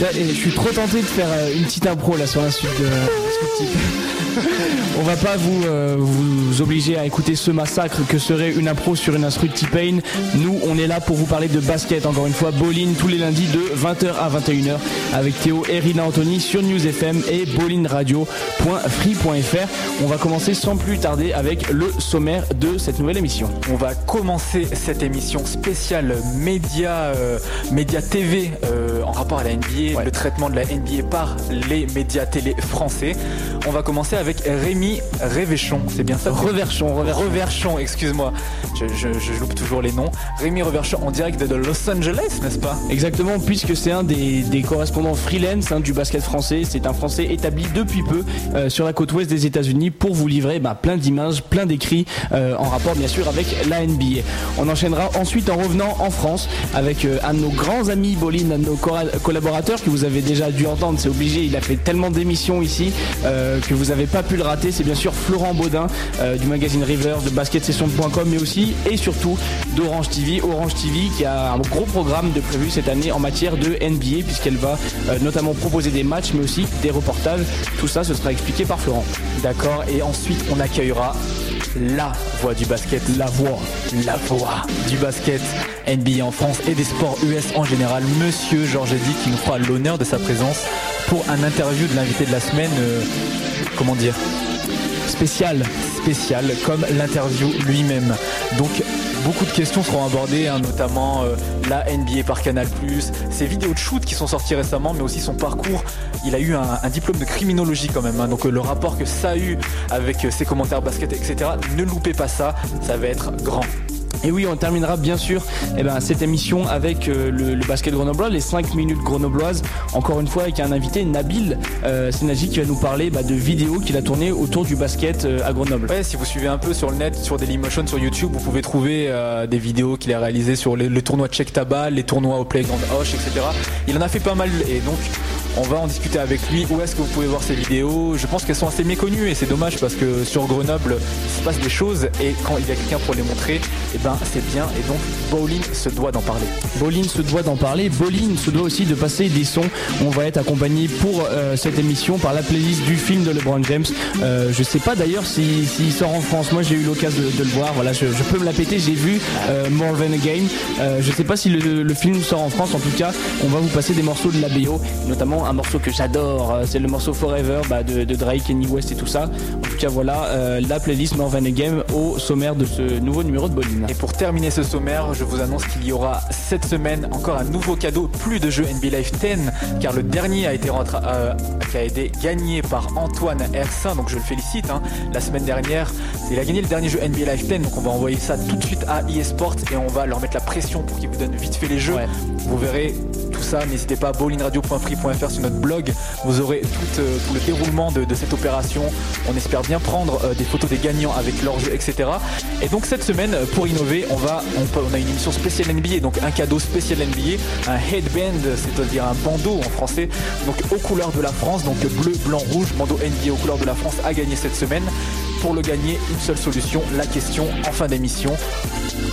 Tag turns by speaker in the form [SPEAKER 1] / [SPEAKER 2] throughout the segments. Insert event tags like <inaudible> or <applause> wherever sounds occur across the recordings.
[SPEAKER 1] je suis trop tenté de faire euh, une petite impro là sur la suite de <laughs> On va pas vous, euh, vous obliger à écouter ce massacre que serait une impro sur une instru T-Pain. Nous, on est là pour vous parler de basket, encore une fois, bowling tous les lundis de 20h à 21h avec Théo et Rina Anthony sur News FM et bowlingradio.free.fr. On va commencer sans plus tarder avec le sommaire de cette nouvelle émission.
[SPEAKER 2] On va commencer cette émission spéciale média, euh, média TV euh, en rapport à la NBA, le traitement de la NBA par les médias télé français. On va commencer avec Rémi Révéchon, c'est bien ça?
[SPEAKER 1] Reverchon,
[SPEAKER 2] Reverchon, excuse-moi. Je, loupe toujours les noms. Rémi Reverchon en direct de Los Angeles, n'est-ce pas?
[SPEAKER 1] Exactement, puisque c'est un des, correspondants freelance hein, du basket français. C'est un Français établi depuis peu euh, sur la côte ouest des États-Unis pour vous livrer bah, plein d'images, plein d'écrits euh, en rapport bien sûr avec la NBA. On enchaînera ensuite en revenant en France avec euh, un de nos grands amis Bolin, un de nos collaborateurs que vous avez déjà dû entendre, c'est obligé, il a fait tellement d'émissions ici que vous n'avez pas pu le rater. C'est bien sûr Florent Baudin du magazine River, de basketsession.com, mais aussi et surtout d'Orange TV. Orange TV qui a un gros programme de prévu cette année en matière de NBA puisqu'elle va notamment proposer des matchs mais aussi des reportages. Tout ça, ce sera expliqué par Florent.
[SPEAKER 2] D'accord, et ensuite on accueillera la voix du basket,
[SPEAKER 1] la voix,
[SPEAKER 2] la voix du basket NBA en France et des sports US en général, Monsieur Georges Eddy qui nous fera l'honneur de sa présence pour un interview de l'invité de la semaine, euh, comment dire
[SPEAKER 1] Spécial.
[SPEAKER 2] Comme l'interview lui-même. Donc beaucoup de questions seront abordées, hein, notamment euh, la NBA par Canal+, ses vidéos de shoot qui sont sorties récemment, mais aussi son parcours. Il a eu un, diplôme de criminologie quand même, hein. donc euh, le rapport que ça a eu avec ses commentaires basket, etc. Ne loupez pas ça, ça va être grand.
[SPEAKER 1] Et oui, on terminera bien sûr eh ben, cette émission avec euh, le, basket grenoblois, les 5 minutes grenobloises, encore une fois avec un invité, Nabil euh, qui va nous parler bah, de vidéos qu'il a tournées autour du basket euh, à Grenoble.
[SPEAKER 2] Ouais, si vous suivez un peu sur le net, sur Dailymotion, sur YouTube, vous pouvez trouver euh, des vidéos qu'il a réalisées sur le tournoi Check Tabal, les tournois au Playground Hoche, etc. Il en a fait pas mal et donc on va en discuter avec lui. Où est-ce que vous pouvez voir ces vidéos? Je pense qu'elles sont assez méconnues et c'est dommage parce que sur Grenoble, il se passe des choses et quand il y a quelqu'un pour les montrer, eh ben c'est bien. Et donc Bowling se doit d'en parler.
[SPEAKER 1] Bowling se doit d'en parler. Bowling se doit aussi de passer des sons. On va être accompagné pour euh, cette émission par la playlist du film de LeBron James. Euh, je sais pas d'ailleurs s'il si, sort en France. Moi j'ai eu l'occasion de, le voir. Voilà, je, peux me la péter. J'ai vu euh, More Than a Game. Euh, je sais pas si le, le, film sort en France. En tout cas, on va vous passer des morceaux de la BO, notamment un morceau que j'adore, euh, c'est le morceau Forever bah, de, Drake, Kenny West et tout ça. En tout cas, voilà euh, la playlist Northern Game au sommaire de ce nouveau numéro de Bolin.
[SPEAKER 2] Et pour terminer ce sommaire, je vous annonce qu'il y aura cette semaine encore un nouveau cadeau, plus de jeux NBA Live 10, car le dernier a été, euh, a été gagné par Antoine Hersin, donc je le félicite. Hein. La semaine dernière, il a gagné le dernier jeu NBA Live 10, donc on va envoyer ça tout de suite à eSport et on va leur mettre la pression pour qu'ils vous donnent vite fait les jeux. Vous verrez tout ça, n'hésitez pas à bowlingradio.free.fr sur notre blog vous aurez tout, euh, le déroulement de, cette opération. On espère bien prendre euh, des photos des gagnants avec leur jeu, etc. Et donc cette semaine, pour innover, on va, on, a une émission spéciale NBA, donc un cadeau spécial NBA, un headband, c'est-à-dire un bandeau en français, donc aux couleurs de la France, donc bleu, blanc, rouge, bandeau NBA aux couleurs de la France à gagner cette semaine. Pour le gagner, une seule solution, la question en fin d'émission.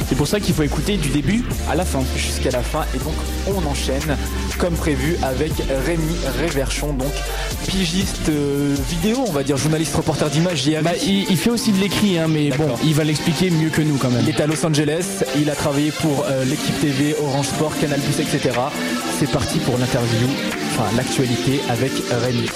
[SPEAKER 1] C'est pour ça qu'il faut écouter du début à la fin.
[SPEAKER 2] Jusqu'à la fin. Et donc on enchaîne comme prévu avec Rémi Réverchon, donc pigiste euh, vidéo, on va dire, journaliste reporter d'image.
[SPEAKER 1] Bah, il, fait aussi de l'écrit, hein, mais bon, il va l'expliquer mieux que nous quand même.
[SPEAKER 2] Il est à Los Angeles, il a travaillé pour euh, l'équipe TV, Orange Sport, Canal Plus, etc. C'est parti pour l'interview, enfin l'actualité avec Rémi.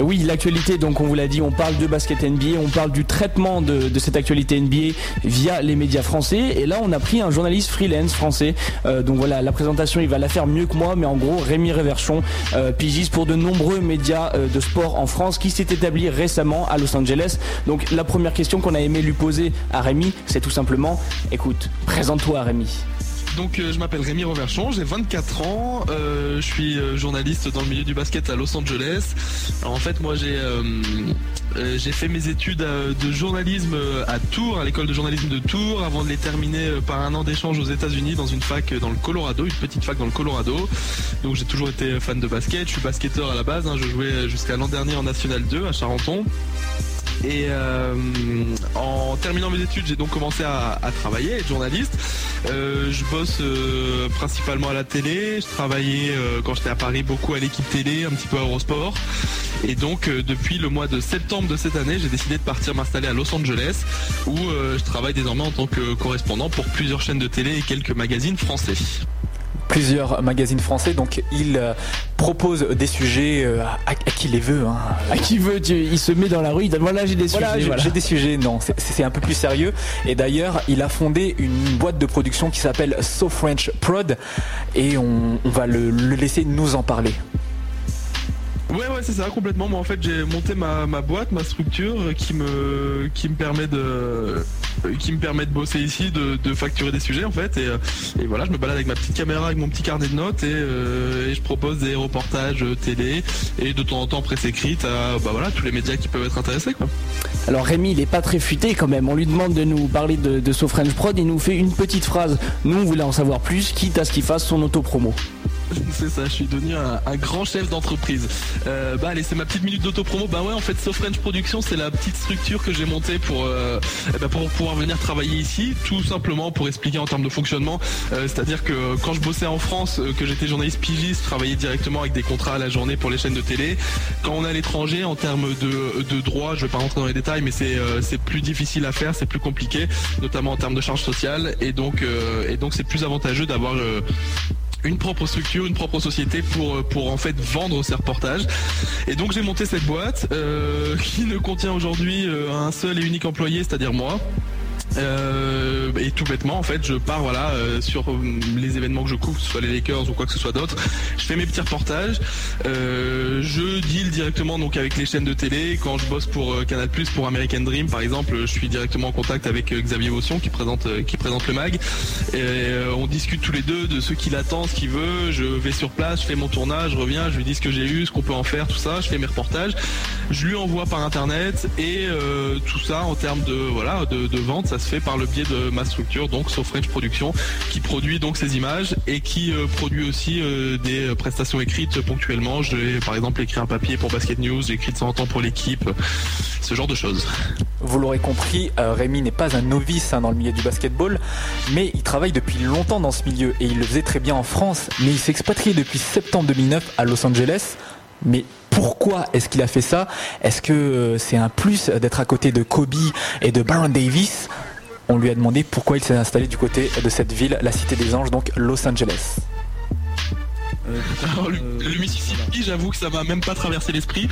[SPEAKER 1] Et oui, l'actualité, donc on vous l'a dit, on parle de basket NBA, on parle du traitement de, cette actualité NBA via les médias français. Et là, on a pris un journaliste freelance français. Euh, donc voilà, la présentation, il va la faire mieux que moi, mais en gros, Rémi Réverchon, euh, pigiste pour de nombreux médias euh, de sport en France, qui s'est établi récemment à Los Angeles. Donc la première question qu'on a aimé lui poser à Rémi, c'est tout simplement, écoute, présente-toi Rémi.
[SPEAKER 3] Donc je m'appelle Rémi Reverchon, j'ai 24 ans, je suis journaliste dans le milieu du basket à Los Angeles. en fait moi j'ai j'ai fait mes études de journalisme à Tours, à l'école de journalisme de Tours, avant de les terminer par un an d'échange aux États-Unis dans une fac dans le Colorado, une petite fac dans le Colorado. Donc j'ai toujours été fan de basket, je suis basketteur à la base, hein. je jouais jusqu'à l'an dernier en National 2 à Charenton. Et euh, en terminant mes études, j'ai donc commencé à, travailler, être journaliste. Euh, je bosse euh, principalement à la télé. Je travaillais quand j'étais à Paris beaucoup à l'équipe télé, un petit peu à Eurosport. Et donc depuis le mois de septembre de cette année, j'ai décidé de partir m'installer à Los Angeles, où je travaille désormais en tant que correspondant pour plusieurs chaînes de télé et quelques magazines français
[SPEAKER 2] plusieurs magazines français. Donc il euh, propose des sujets euh, à, qui les veut. Hein.
[SPEAKER 1] À qui veut, il se met dans la rue, il dit voilà j'ai des sujets.
[SPEAKER 2] J'ai des sujets, non, c'est un peu plus sérieux. Et d'ailleurs, il a fondé une boîte de production qui s'appelle So French Prod et on, va le laisser nous en parler.
[SPEAKER 3] Ouais ouais c'est ça complètement. Moi en fait j'ai monté ma, boîte, ma structure qui me qui me permet de qui me permet de bosser ici, de, facturer des sujets en fait. Et, voilà, je me balade avec ma petite caméra, avec mon petit carnet de notes et, euh, je propose des reportages télé et de temps en temps presse écrite à bah voilà tous les médias qui peuvent être intéressés quoi.
[SPEAKER 1] Alors Rémi il est pas très futé quand même. On lui demande de nous parler de, de Prod, il nous fait une petite phrase. Nous on voulait en savoir plus, quitte à ce qu'il fasse son auto-promo. <laughs>
[SPEAKER 3] c'est ça, je suis devenu un, grand chef d'entreprise. Euh, bah allez, c'est ma petite minute d'auto-promo. Bah ouais, en fait, So French Production, c'est la petite structure que j'ai montée pour, euh, eh ben, pour pouvoir venir travailler ici, tout simplement pour expliquer en termes de fonctionnement. Euh, c'est-à-dire que quand je bossais en France, que j'étais journaliste pigiste, je travaillais directement avec des contrats à la journée pour les chaînes de télé. Quand on est à l'étranger, en termes de, de droit, je vais pas rentrer dans les détails, mais c'est c'est plus difficile à faire, c'est plus compliqué, notamment en termes de charges sociales, et donc et donc c'est plus avantageux d'avoir une propre structure, une propre société pour, euh, pour en fait vendre ces reportages. Et donc j'ai monté cette boîte euh, <laughs> qui ne contient aujourd'hui euh, un seul et unique employé, c'est-à-dire moi. Euh, et tout bêtement, en fait, je pars voilà euh, sur euh, les événements que je couvre, que ce soit les Lakers ou quoi que ce soit d'autre. Je fais mes petits reportages. je deal directement donc avec les chaînes de télé. Quand je bosse pour Canal pour American Dream, par exemple, je suis directement en contact avec Xavier Vaution qui présente qui présente le mag. Et on discute tous les deux de ce qu'il attend, ce qu'il veut. Je vais sur place, je fais mon tournage, je reviens, je lui dis ce que j'ai eu, ce qu'on peut en faire, tout ça. Je fais mes reportages. Je lui envoie par internet et tout ça en termes de voilà de, de vente, ça se fait par le biais de ma structure, donc So French Production, qui produit donc ces images et qui euh, produit aussi euh, des prestations écrites ponctuellement. J'ai par exemple écrit un papier pour Basket News, j'ai écrit de temps en temps pour l'équipe, ce genre de choses.
[SPEAKER 2] Vous l'aurez compris, euh, Rémi n'est pas un novice hein, dans le milieu du basketball, mais il travaille depuis longtemps dans ce milieu et il le faisait très bien en France, mais il s'est expatrié depuis septembre 2009 à Los Angeles. Mais pourquoi est-ce qu'il a fait ça? Est-ce que c'est un plus d'être à côté de Kobe et de Baron Davis? On lui a demandé pourquoi il s'est installé du côté de cette ville, la Cité des Anges, donc Los Angeles.
[SPEAKER 3] Euh, le, Mississippi, j'avoue que ça m'a même pas traversé l'esprit.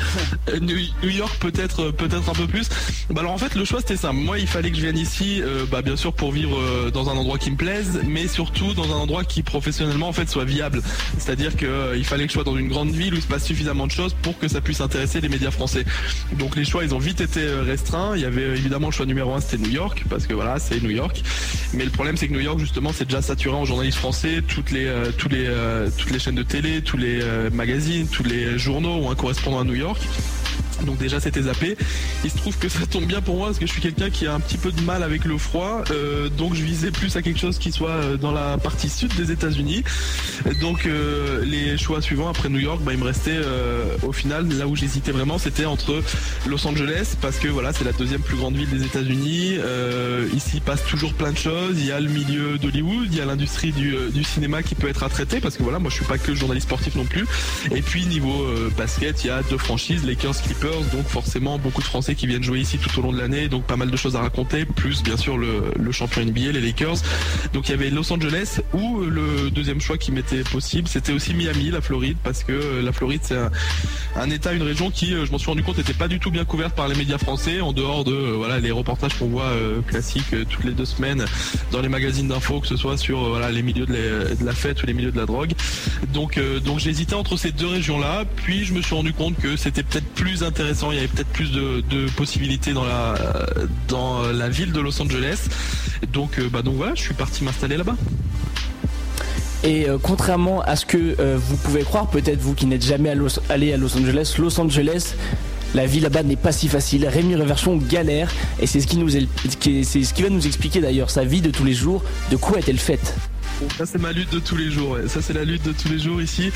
[SPEAKER 3] Euh, New, York, peut-être, euh, peut-être un peu plus. Bah alors en fait, le choix c'était ça. Moi, il fallait que je vienne ici, bah bien sûr pour vivre dans un endroit qui me plaise, mais surtout dans un endroit qui professionnellement en fait soit viable. C'est-à-dire que il fallait que je sois dans une grande ville où il se passe suffisamment de choses pour que ça puisse intéresser les médias français. Donc les choix, ils ont vite été restreints. Il y avait évidemment le choix numéro un, c'était New York parce que voilà, c'est New York. Mais le problème, c'est que New York justement, c'est déjà saturé en journalistes français. Toutes les, toutes les chaînes de télé, tous les euh, magazines, tous les journaux ont un correspondant à New York. Donc déjà c'était zappé. Il se trouve que ça tombe bien pour moi parce que je suis quelqu'un qui a un petit peu de mal avec le froid. Euh, donc je visais plus à quelque chose qui soit euh, dans la partie sud des États-Unis. Donc euh, les choix suivants après New York, bah, il me restait au final là où j'hésitais vraiment, c'était entre Los Angeles parce que voilà c'est la deuxième plus grande ville des États-Unis. ici il passe toujours plein de choses. Il y a le milieu d'Hollywood, il y a l'industrie du, cinéma qui peut être à traiter parce que voilà moi je suis pas que journaliste sportif non plus. Et puis niveau basket, il y a deux franchises, Lakers, Clippers donc forcément beaucoup de Français qui viennent jouer ici tout au long de l'année, donc pas mal de choses à raconter, plus bien sûr le, champion NBA, les Lakers. Donc il y avait Los Angeles ou le deuxième choix qui m'était possible, c'était aussi Miami, la Floride, parce que euh, la Floride c'est un, état, une région qui, euh, je m'en suis rendu compte, n'était pas du tout bien couverte par les médias français, en dehors de euh, voilà les reportages qu'on voit classiques toutes les deux semaines dans les magazines d'infos, que ce soit sur voilà les milieux de la, fête ou les milieux de la drogue. Donc donc hésité entre ces deux régions là, puis je me suis rendu compte que c'était peut-être plus intéressant intéressant, il y avait peut-être plus de, possibilités dans la, dans la ville de Los Angeles. Donc, euh, bah, donc voilà, je suis parti m'installer là-bas.
[SPEAKER 1] Et contrairement à ce que vous pouvez croire, peut-être vous qui n'êtes jamais allé à Los Angeles, Los Angeles la vie là-bas n'est pas si facile. Rémi Reverchon galère et c'est ce c'est ce qui va nous expliquer d'ailleurs sa vie de tous les jours. De quoi est-elle faite?
[SPEAKER 3] Ça c'est ma lutte de tous les jours. Ça c'est la lutte de tous les jours ici.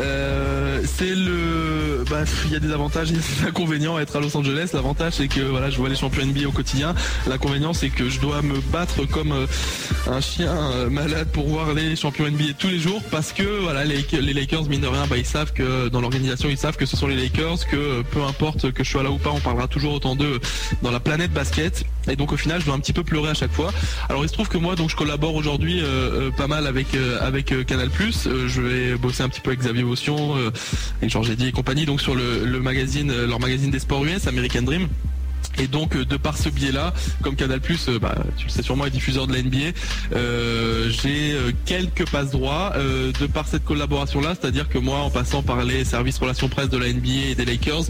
[SPEAKER 3] Euh, c'est le, bah, il y a des avantages, et <laughs> des inconvénients à être à Los Angeles. L'avantage c'est que voilà, je vois les champions NBA au quotidien. L'inconvénient c'est que je dois me battre comme euh, un chien euh, malade pour voir les champions NBA tous les jours parce que voilà, les, Lakers mine de rien, bah, ils savent que dans l'organisation ils savent que ce sont les Lakers, que peu importe que je sois là ou pas, on parlera toujours autant d'eux dans la planète basket. Et donc au final, je dois un petit peu pleurer à chaque fois. Alors il se trouve que moi, donc je collabore aujourd'hui mal avec euh, avec euh, Canal+. Euh, je vais bosser un petit peu avec Xavier Votion, et Georges Eddy et compagnie, donc sur le, le magazine, leur magazine des sports US, American Dream. Et donc euh, de par ce biais-là, comme Canal+, euh, bah, tu le sais sûrement, est diffuseur de la NBA, euh, j'ai quelques passes droits de par cette collaboration-là, c'est-à-dire que moi, en passant par les services relations presse de la NBA et des Lakers,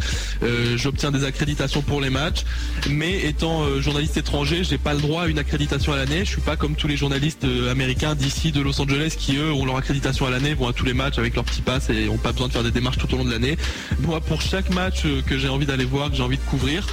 [SPEAKER 3] j'obtiens des accréditations pour les matchs. Mais étant journaliste étranger, j'ai pas le droit à une accréditation à l'année. Je suis pas comme tous les journalistes américains d'ici, de Los Angeles, qui eux ont leur accréditation à l'année, vont à tous les matchs avec leur petit pass et ont pas besoin de faire des démarches tout au long de l'année. Moi, pour chaque match que j'ai envie d'aller voir, que j'ai envie de couvrir,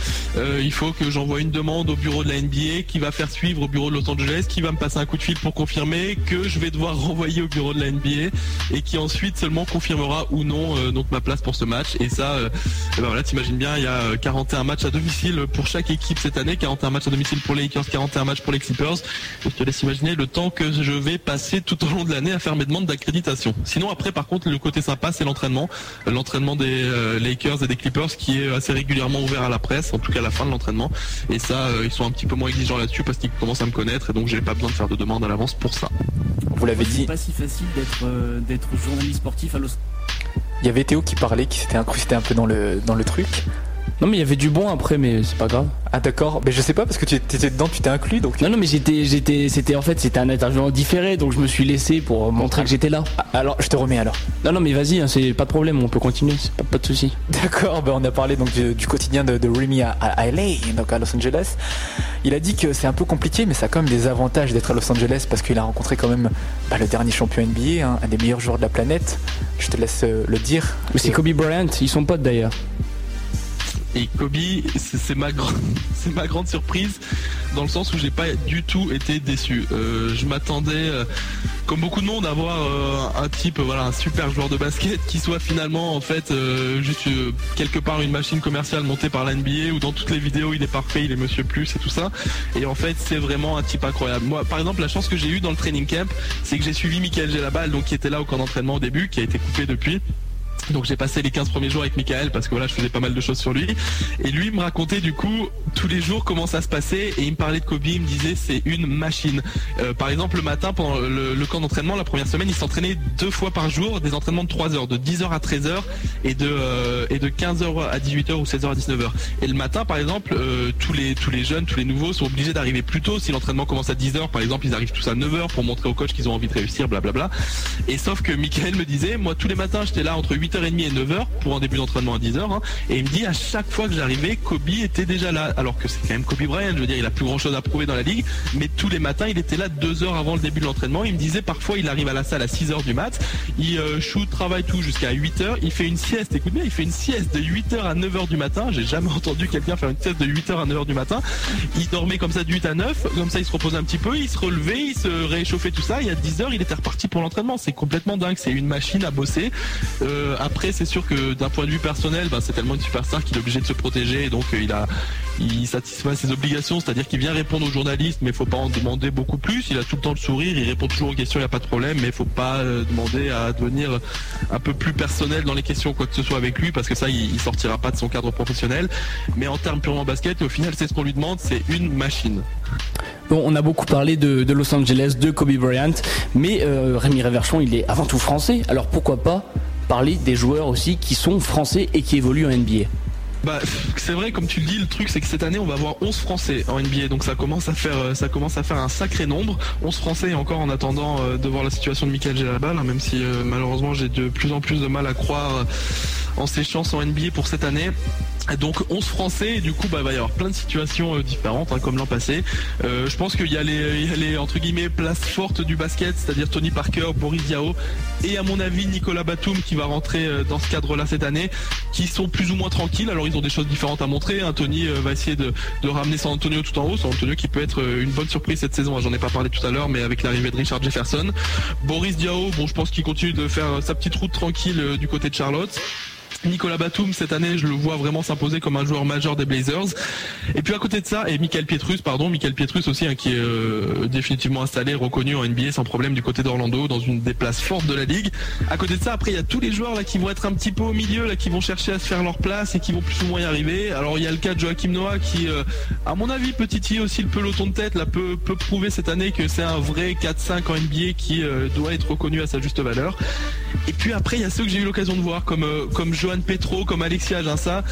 [SPEAKER 3] il faut que j'envoie une demande au bureau de la NBA qui va faire suivre au bureau de Los Angeles, qui va me passer un coup de fil pour confirmer que je vais devoir renvoyer au bureau de la NBA et qui ensuite seulement confirmera ou non euh, donc ma place pour ce match. Et ça, euh, ben voilà, t'imagines bien, il y a 41 matchs à domicile pour chaque équipe cette année, 41 matchs à domicile pour les Lakers, 41 matchs pour les Clippers. je te laisse imaginer le temps que je vais passer tout au long de l'année à faire mes demandes d'accréditation. Sinon après, par contre, le côté sympa, c'est l'entraînement, l'entraînement des euh, Lakers et des Clippers qui est assez régulièrement ouvert à la presse, en tout cas à la fin de l'entraînement. Et ça, euh, ils sont un petit peu moins exigeants là-dessus parce qu'ils commencent à me connaître et donc j'ai pas besoin de faire de demande à l'avance pour ça.
[SPEAKER 1] Vous l'avez dit.
[SPEAKER 4] C'est pas si facile d'être euh, d'être journaliste sportif à Los.
[SPEAKER 2] Il y avait Théo qui parlait, qui s'était incrusté un peu dans le dans le truc.
[SPEAKER 1] Non mais il y avait du bon après mais c'est pas grave.
[SPEAKER 2] Ah d'accord, mais je sais pas parce que tu étais dedans, tu t'es inclus donc.
[SPEAKER 1] Non non mais j'étais j'étais c'était en fait c'était un interview différé donc je me suis laissé pour montrer que j'étais là.
[SPEAKER 2] Ah, alors je te remets alors.
[SPEAKER 1] Non non mais vas-y, hein, c'est pas de problème, on peut continuer, c'est pas, pas de souci.
[SPEAKER 2] D'accord, ben on a parlé donc du, quotidien de, de Remy à, LA, donc à Los Angeles. Il a dit que c'est un peu compliqué mais ça a quand même des avantages d'être à Los Angeles parce qu'il a rencontré quand même bah, le dernier champion NBA, hein, un des meilleurs joueurs de la planète. Je te laisse euh, le dire.
[SPEAKER 1] Mais c'est Kobe Bryant, ils sont potes d'ailleurs.
[SPEAKER 3] Et Kobe, <laughs> c'est ma, grande surprise dans le sens où j'ai pas du tout été déçu. Euh, je m'attendais, euh, comme beaucoup de monde, à voir euh, un type, voilà, un super joueur de basket qui soit finalement en fait juste quelque part une machine commerciale montée par la NBA où dans toutes les vidéos il est parfait, il est Monsieur Plus et tout ça. Et en fait c'est vraiment un type incroyable. Moi par exemple la chance que j'ai eue dans le training camp, c'est que j'ai suivi Michael Gelabal donc qui était là au camp d'entraînement au début, qui a été coupé depuis. Donc j'ai passé les 15 premiers jours avec Michael parce que voilà je faisais pas mal de choses sur lui et lui me racontait du coup tous les jours comment ça se passait et il me parlait de Kobe, il me disait c'est une machine. Euh, par exemple le matin pendant le, camp d'entraînement la première semaine il s'entraînait deux fois par jour des entraînements de 3 heures, de 10h à 13h et de euh, de 15h à 18h ou 16h à 19h. Et le matin par exemple euh, tous les tous les jeunes, tous les nouveaux sont obligés d'arriver plus tôt si l'entraînement commence à 10h par exemple ils arrivent tous à 9h pour montrer au coach qu'ils ont envie de réussir blablabla. Et sauf que Michael me disait moi tous les matins j'étais là entre 8h 8h30 et 9h pour un début d'entraînement à 10h. Hein. et il me dit à chaque fois que j'arrivais, Kobe était déjà là. Alors que c'est quand même Kobe Bryant, je veux dire, il a plus grand chose à prouver dans la ligue. Mais tous les matins, il était là deux heures avant le début de l'entraînement. Il me disait parfois, il arrive à la salle à 6h du mat. Il euh, shoot, travaille tout jusqu'à 8h. Il fait une sieste, écoute bien, il fait une sieste de 8h à 9h du matin. J'ai jamais entendu quelqu'un faire une sieste de 8h à 9h du matin. Il dormait comme ça de 8 à 9. Comme ça, il se reposait un petit peu. Il se relevait, il se réchauffait tout ça. Y a 10h, il était reparti pour l'entraînement. C'est complètement dingue. C'est une machine à bosser. Euh, après, c'est sûr que d'un point de vue personnel, bah, c'est tellement une superstar qu'il est obligé de se protéger. donc euh, il a, il satisfait ses obligations, c'est-à-dire qu'il vient répondre aux journalistes, mais il faut pas en demander beaucoup plus. Il a tout le temps le sourire, il répond toujours aux questions, il n'y a pas de problème, mais il faut pas euh, demander à devenir un peu plus personnel dans les questions, quoi que ce soit avec lui, parce que ça, il, sortira pas de son cadre professionnel. Mais en termes purement basket, au final, c'est ce qu'on lui demande, c'est une machine.
[SPEAKER 1] Bon, on a beaucoup parlé de, Los Angeles, de Kobe Bryant, mais euh, Rémi Réverchon, il est avant tout français. Alors pourquoi pas parler des joueurs aussi qui sont français et qui évoluent en NBA.
[SPEAKER 3] Bah, c'est vrai, comme tu le dis, le truc c'est que cette année on va avoir 11 Français en NBA, donc ça commence à faire, euh, ça commence à faire un sacré nombre. 11 Français encore en attendant euh, de voir la situation de Michael Gelabal, hein, même si euh, malheureusement j'ai de plus en plus de mal à croire en ses chances en NBA pour cette année. Donc 11 Français et du coup bah, il va y avoir plein de situations euh, différentes hein, comme l'an passé. Euh, je pense qu'il y, a les entre guillemets places fortes du basket, c'est-à-dire Tony Parker, Boris Diaw et à mon avis Nicolas Batum qui va rentrer euh, dans ce cadre-là cette année, qui sont plus ou moins tranquilles. Alors ils ont des choses différentes à montrer. Hein. Tony va essayer de, ramener San Antonio tout en haut. San Antonio qui peut être une bonne surprise cette saison. J'en ai pas parlé tout à l'heure, mais avec l'arrivée de Richard Jefferson, Boris Diaw, bon je pense qu'il continue de faire sa petite route tranquille du côté de Charlotte. Nicolas Batum cette année je le vois vraiment s'imposer comme un joueur majeur des Blazers. Et puis à côté de ça et Michael Pietrus pardon Michael Pietrus aussi hein, qui est euh, définitivement installé reconnu en NBA sans problème du côté d'Orlando dans une des places fortes de la ligue. À côté de ça après il y a tous les joueurs qui vont être un petit peu au milieu là qui vont chercher à se faire leur place et qui vont plus ou moins y arriver. Alors il y a le cas de Joachim Noah qui euh, à mon avis petit aussi le peloton de tête là peut, peut prouver cette année que c'est un vrai 4-5 en NBA qui euh, doit être reconnu à sa juste valeur. Et puis après il y a ceux que j'ai eu l'occasion de voir comme comme Petro, comme Alexia Aginsa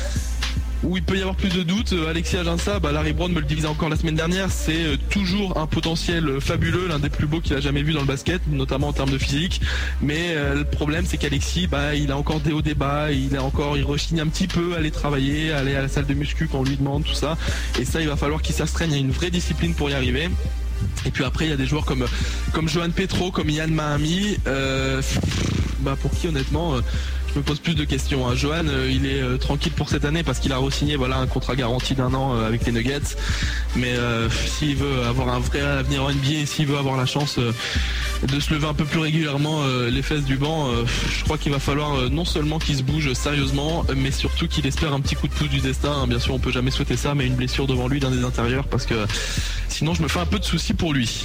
[SPEAKER 3] où il peut y avoir plus de doutes. Euh, Alexia Aginsa, bah, Larry Brown me le disait encore la semaine dernière, c'est euh, toujours un potentiel euh, fabuleux, l'un des plus beaux qu'il a jamais vu dans le basket, notamment en termes de physique. Mais le problème, c'est qu'Alexis, bah, il a encore des hauts débats, il a encore, il rechigne un petit peu à aller travailler, aller à la salle de muscu quand on lui demande tout ça. Et ça, il va falloir qu'il s'astreigne à une vraie discipline pour y arriver. Et puis après, il y a des joueurs comme comme Johan Petro, comme Yann Mahami, bah pour qui honnêtement je me pose plus de questions. Hein. Johan, euh, il est euh, tranquille pour cette année parce qu'il a re-signé voilà, un contrat garanti d'un an euh, avec les Nuggets. Mais s'il veut avoir un vrai avenir en NBA, s'il veut avoir la chance de se lever un peu plus régulièrement les fesses du banc, je crois qu'il va falloir non seulement qu'il se bouge sérieusement, mais surtout qu'il espère un petit coup de pouce du destin. Hein. Bien sûr, on peut jamais souhaiter ça, mais une blessure devant lui d'un des intérieurs parce que sinon je me fais un peu de soucis pour lui.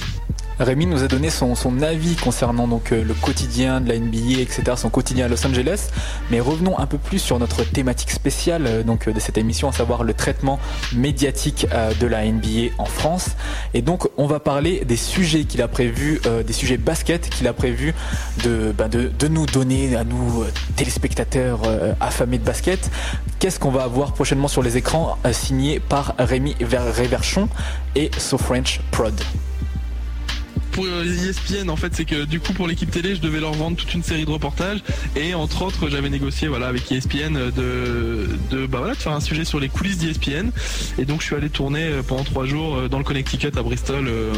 [SPEAKER 2] Rémi nous a donné son, avis concernant donc euh, le quotidien de la NBA, etc., son quotidien à Los Angeles. Mais revenons un peu plus sur notre thématique spéciale euh, donc de cette émission, à savoir le traitement médiatique euh, de la NBA en France. Et donc on va parler des sujets qu'il a prévu, des sujets basket qu'il a prévu de, bah, de, nous donner à nous téléspectateurs affamés de basket. Qu'est-ce qu'on va avoir prochainement sur les écrans signé par Rémi Réverchon et So French Prod
[SPEAKER 3] pour ESPN en fait c'est que du coup pour l'équipe télé je devais leur vendre toute une série de reportages et entre autres j'avais négocié voilà avec ESPN de, de bah voilà de faire un sujet sur les coulisses d'ESPN et donc je suis allé tourner euh, pendant trois jours euh, dans le Connecticut à Bristol euh,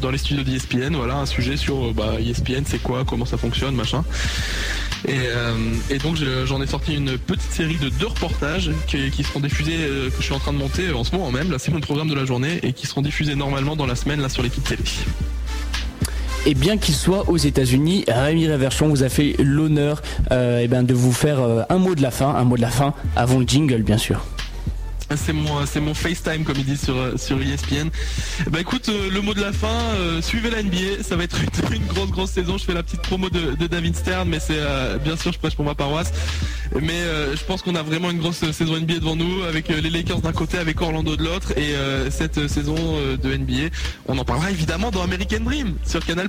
[SPEAKER 3] dans les studios d'ESPN voilà un sujet sur bah, ESPN c'est quoi comment ça fonctionne machin et, donc j'en ai sorti une petite série de deux reportages qui, qui seront diffusés, que je suis en train de monter en ce moment même. Là, c'est mon programme de la journée et qui seront diffusés normalement dans la semaine là sur l'équipe télé.
[SPEAKER 1] Et bien qu'il soit aux États-Unis, Rémi Réverchon vous a fait l'honneur euh, eh ben, de vous faire euh, un mot de la fin, un mot de la fin avant le jingle, bien sûr.
[SPEAKER 3] C'est mon, c'est mon FaceTime comme il dit sur, ESPN. Bah écoute, euh, le mot de la fin, euh, suivez la NBA, ça va être <laughs> une, grosse grosse saison. Je fais la petite promo de, David Stern, mais c'est euh, bien sûr je passe pour ma paroisse. Mais je pense qu'on a vraiment une grosse saison NBA devant nous, avec les Lakers d'un côté, avec Orlando de l'autre, et cette saison de NBA, on en parlera évidemment dans American Dream sur Canal+.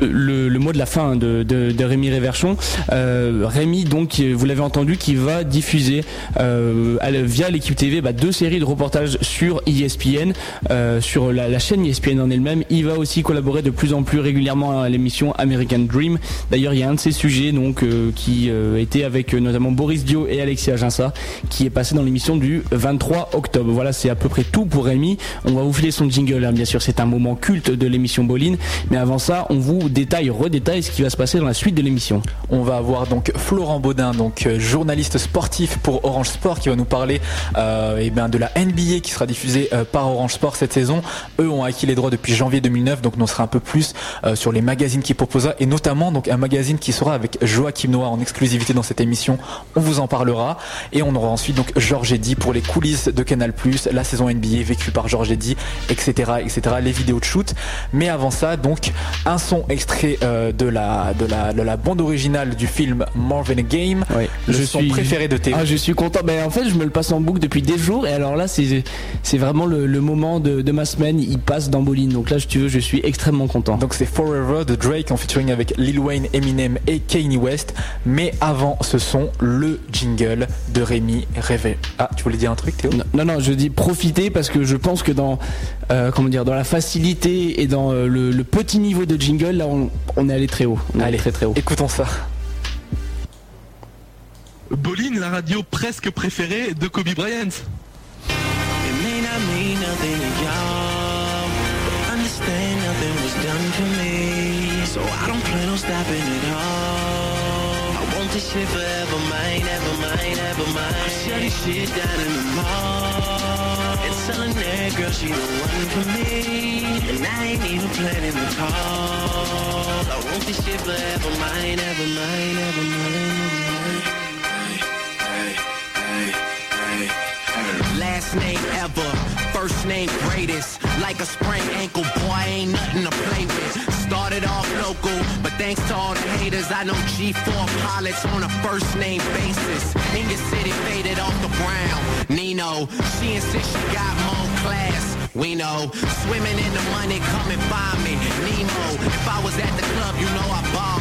[SPEAKER 1] Le, mot de la fin de, de, Rémi Réverchon. Euh, Rémi, donc, vous l'avez entendu, qui va diffuser euh, via l'équipe TV bah, deux séries de reportages sur ESPN, euh, sur la, chaîne ESPN en elle-même. Il va aussi collaborer de plus en plus régulièrement à l'émission American Dream. D'ailleurs, il y a un de ces sujets donc qui était avec notamment Boris Dio et Alexia Aginsa, qui est passé dans l'émission du 23 octobre. Voilà, c'est à peu près tout pour Rémi. On va vous filer son jingle, hein, bien sûr, c'est un moment culte de l'émission Bolin. Mais avant ça, on vous détaille, redétaille ce qui va se passer dans la suite de l'émission.
[SPEAKER 2] On va avoir donc Florent Baudin, donc euh, journaliste sportif pour Orange Sport, qui va nous parler euh, eh bien, de la NBA qui sera diffusée euh, par Orange Sport cette saison. Eux ont acquis les droits depuis janvier 2009, donc on sera un peu plus sur les magazines qu'ils proposent et notamment donc un magazine qui sera avec Joachim Noah en exclusivité dans cette émission. On vous en parlera et on aura ensuite donc Georges Eddy pour les coulisses de Canal+, la saison NBA vécue par Georges Eddy, etc., etc., les vidéos de shoot. Mais avant ça, donc un son extrait euh, de, la, de, la, de la bande originale du film Marvin Game. Le je son suis... préféré de Théo.
[SPEAKER 1] Ah, je suis content. Ben, en fait, je me le passe en boucle depuis des jours. Et alors là, c'est, vraiment le, le moment de, de, ma semaine. Il passe dans Bolin. Donc là, si tu veux, je suis extrêmement content.
[SPEAKER 2] Donc c'est Forever de Drake en featuring avec Lil Wayne, Eminem et Kanye West. Mais avant ce son, le jingle de Rémi Révé. Ah, tu voulais dire un truc, Théo?
[SPEAKER 1] Non, non, je dis profiter parce que je pense que dans, euh, comment dire, dans la facilité et dans euh, le, le petit niveau de jingle, là, on, on est allé très haut. On est allé très très haut.
[SPEAKER 2] Écoutons ça.
[SPEAKER 3] Bolin, la radio presque préférée de Kobe Bryant.
[SPEAKER 5] This shit forever, ever ever shut this shit down in the mall. She the one for me. And I ain't even planning the call. I want this shit forever, mine, ever mine, ever mine.
[SPEAKER 6] Last name ever, first name greatest. Like a sprained ankle, boy, ain't nothing to play with. Started off local, but thanks to all the haters, I know G4 pilots on a first name basis. In your city, faded off the ground. Nino, she insists she got more class. We know, swimming in the money, come and find me. Nemo, if I was at the club, you know I balled.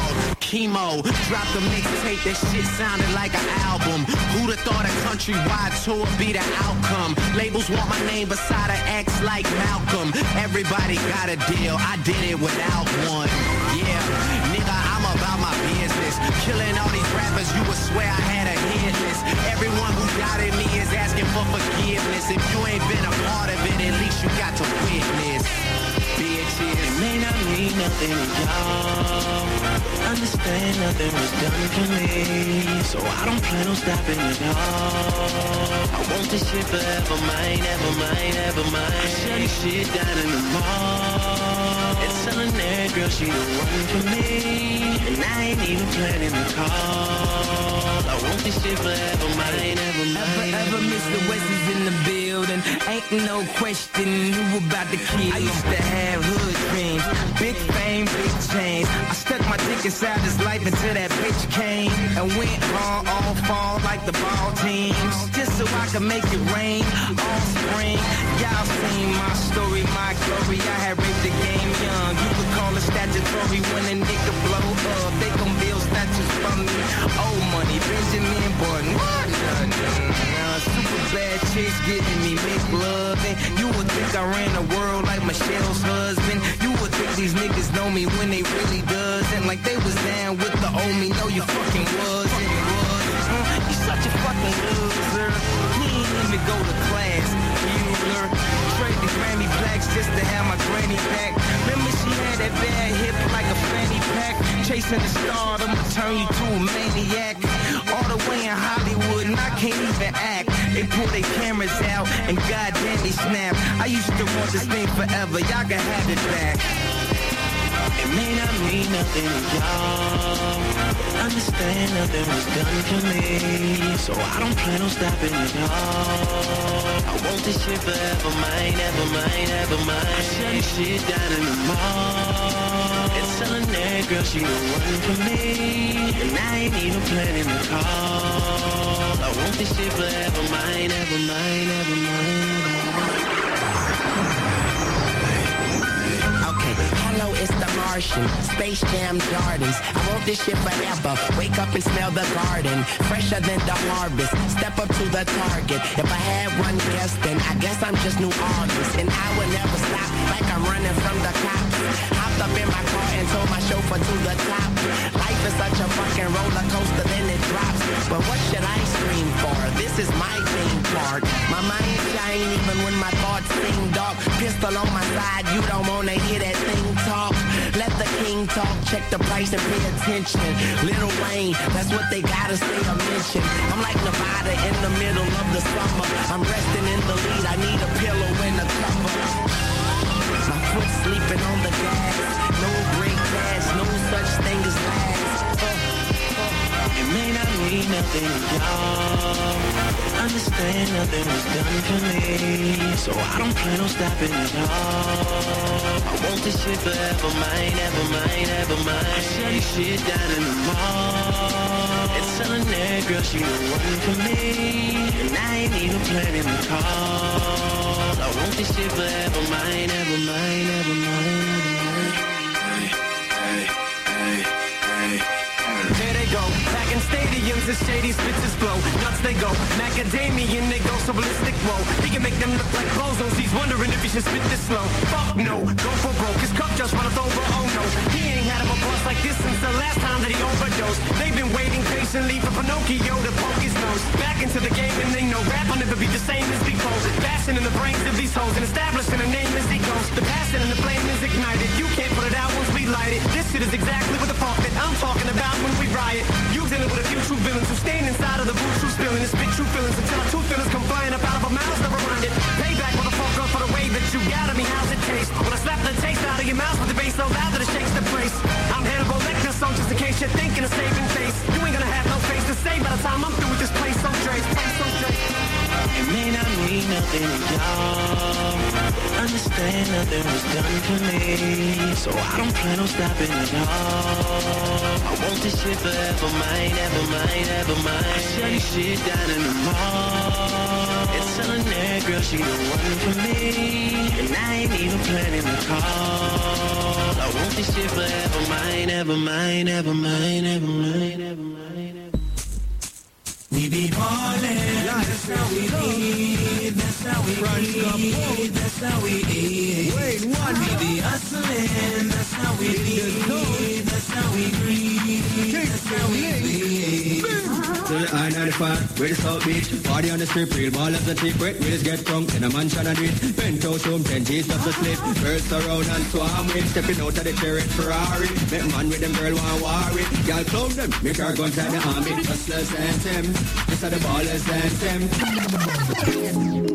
[SPEAKER 6] Chemo, dropped a mixtape, that shit sounded like an album. Who'da thought a countrywide tour be the outcome? Labels want my name beside an X like Malcolm. Everybody got a deal, I did it without one. Yeah, nigga, I'm about my business. Killing all these rappers, you would swear I had a hit list. Everyone who doubted me is asking for forgiveness. If you ain't been a part of it, at least you got to witness. Bitches.
[SPEAKER 5] It may not mean nothing y'all. Understand nothing was done for me. So I don't plan on stopping at all. I want this shit forever, mine, ever mine, ever mine. I shut this shit down in the mall. And telling that girl she the one for me. And I ain't even planning the call. I want this shit forever, mine, ever mine.
[SPEAKER 6] Ever, ever Mr. West is in the building. Ain't no question who about to kill. I used to have hood dreams. Big fame, big change. I stuck my dick inside his life until that bitch came. And went all, all fall like the ball teams. Just so I could make it rain all spring. Y'all seen my story, my glory. I had raped the game young. You could call it statutory when a nigga blow up. They gon' build statues for me. Old money, Benjamin Button. What? Super bad chicks getting me make love. And you would think I ran the world like Michelle's husband. You would think these niggas know me when they really doesn't. Like they was down with the old me. No, you fucking. Uh, you such a fucking loser. He ain't even go to class. Trade the Grammy blacks just to have my granny back. Remember she had that bad hip like a fanny pack. Chasing the stardom will turn you to a maniac. All the way in Hollywood and I can't even act. They pull their cameras out and goddamn they snap. I used to want this thing forever. Y'all can have it back.
[SPEAKER 5] It may not mean nothing to y'all. Understand nothing was done for me. So I don't plan on stopping at all. I want this shit forever, mine, ever mine, ever mine. I shut this shit down in the mall. And telling that girl she the one for me. And I ain't even planning the call. I want this shit forever, mine, ever mine, ever mine.
[SPEAKER 6] Hello, it's the Martian. Space Jam Gardens. I want this shit forever. Wake up and smell the garden. Fresher than the harvest. Step up to the target. If I had one guess, then I guess I'm just New August. And I would never stop like I'm running from the cops. Hopped up in my car and told my chauffeur to the top. Life is such a fucking roller coaster, then it drops. But what should I scream for? This is my theme park. My mind shine even when my thoughts seem dark. Pistol on my side, you don't wanna hear that talk, check the price and pay attention. Little Wayne, that's what they gotta say a mention. I'm like Nevada in the middle of the summer. I'm resting in the lead, I need a pillow and a cover. My foot sleeping on the gas. No cash, no such thing as.
[SPEAKER 5] It may not mean nothing to y'all. Understand nothing was done for me. So I don't plan on stopping at all. I want this shit forever, mine, ever mine, ever mine. I shut this shit down in the mall. And telling that girl she the one for me. And I ain't even planning the call. I want this shit forever, mine, ever mine, ever mine.
[SPEAKER 6] Stadiums, the shady spitches blow. Nuts they go, macadamian they go so ballistic. Whoa, he can make them look like bozos. He's wondering if he should spit this slow. Fuck no, go for broke. His cup just runneth over. Oh no, he ain't had a boss like this since the last time that he overdosed. They've been waiting patiently for Pinocchio to poke his nose.
[SPEAKER 7] Back into the game and they know rap will never be the same as before. Bashing in the brains of these hoes and establishing a name as egos. The passion and the flame is ignited. You can't put it out once we light it. This shit is exactly what the fuck that I'm talking about when we riot. Inside of the booth, true spilling and spit true feelings until our two feelings come flying up out of our mouths, never mind it. Payback, motherfucker, for the way that you got at me. How's it taste? When I slap the taste out of your mouth with the bass so loud that it shakes the place. I'm Hannibal Lecter, song just in case you're thinking of saving face. You ain't gonna have no face to say by the time I'm through with this place. So Dre's, place so Dre's.
[SPEAKER 5] It may not mean nothing to y'all. Understand nothing was done for me. So I don't plan on stopping at all. I want this shit forever mine, ever mine, ever mine. I shut this shit down in the mall. It's telling that girl she the one for me. And I ain't even planning to call. I want this shit forever mine, ever mine, ever mine, ever mine, ever mine. Ever
[SPEAKER 8] We be ballin', that's how we eat, that's how we eat, that's how we eat. Wait? We be hustlin', that's how we eat, that's how we breathe, that's how we breathe.
[SPEAKER 9] To the I-95, where the South Beach Party on the strip, real ball of the secret We just get drunk in a mansion and it Penthouse room, 10 G's just the sleep Girls around and swarm with Stepping out of the chariot Ferrari. Make man with them girl want worry. Y'all clone them, make our guns at the army. Hustlers and them, this are the ballers and them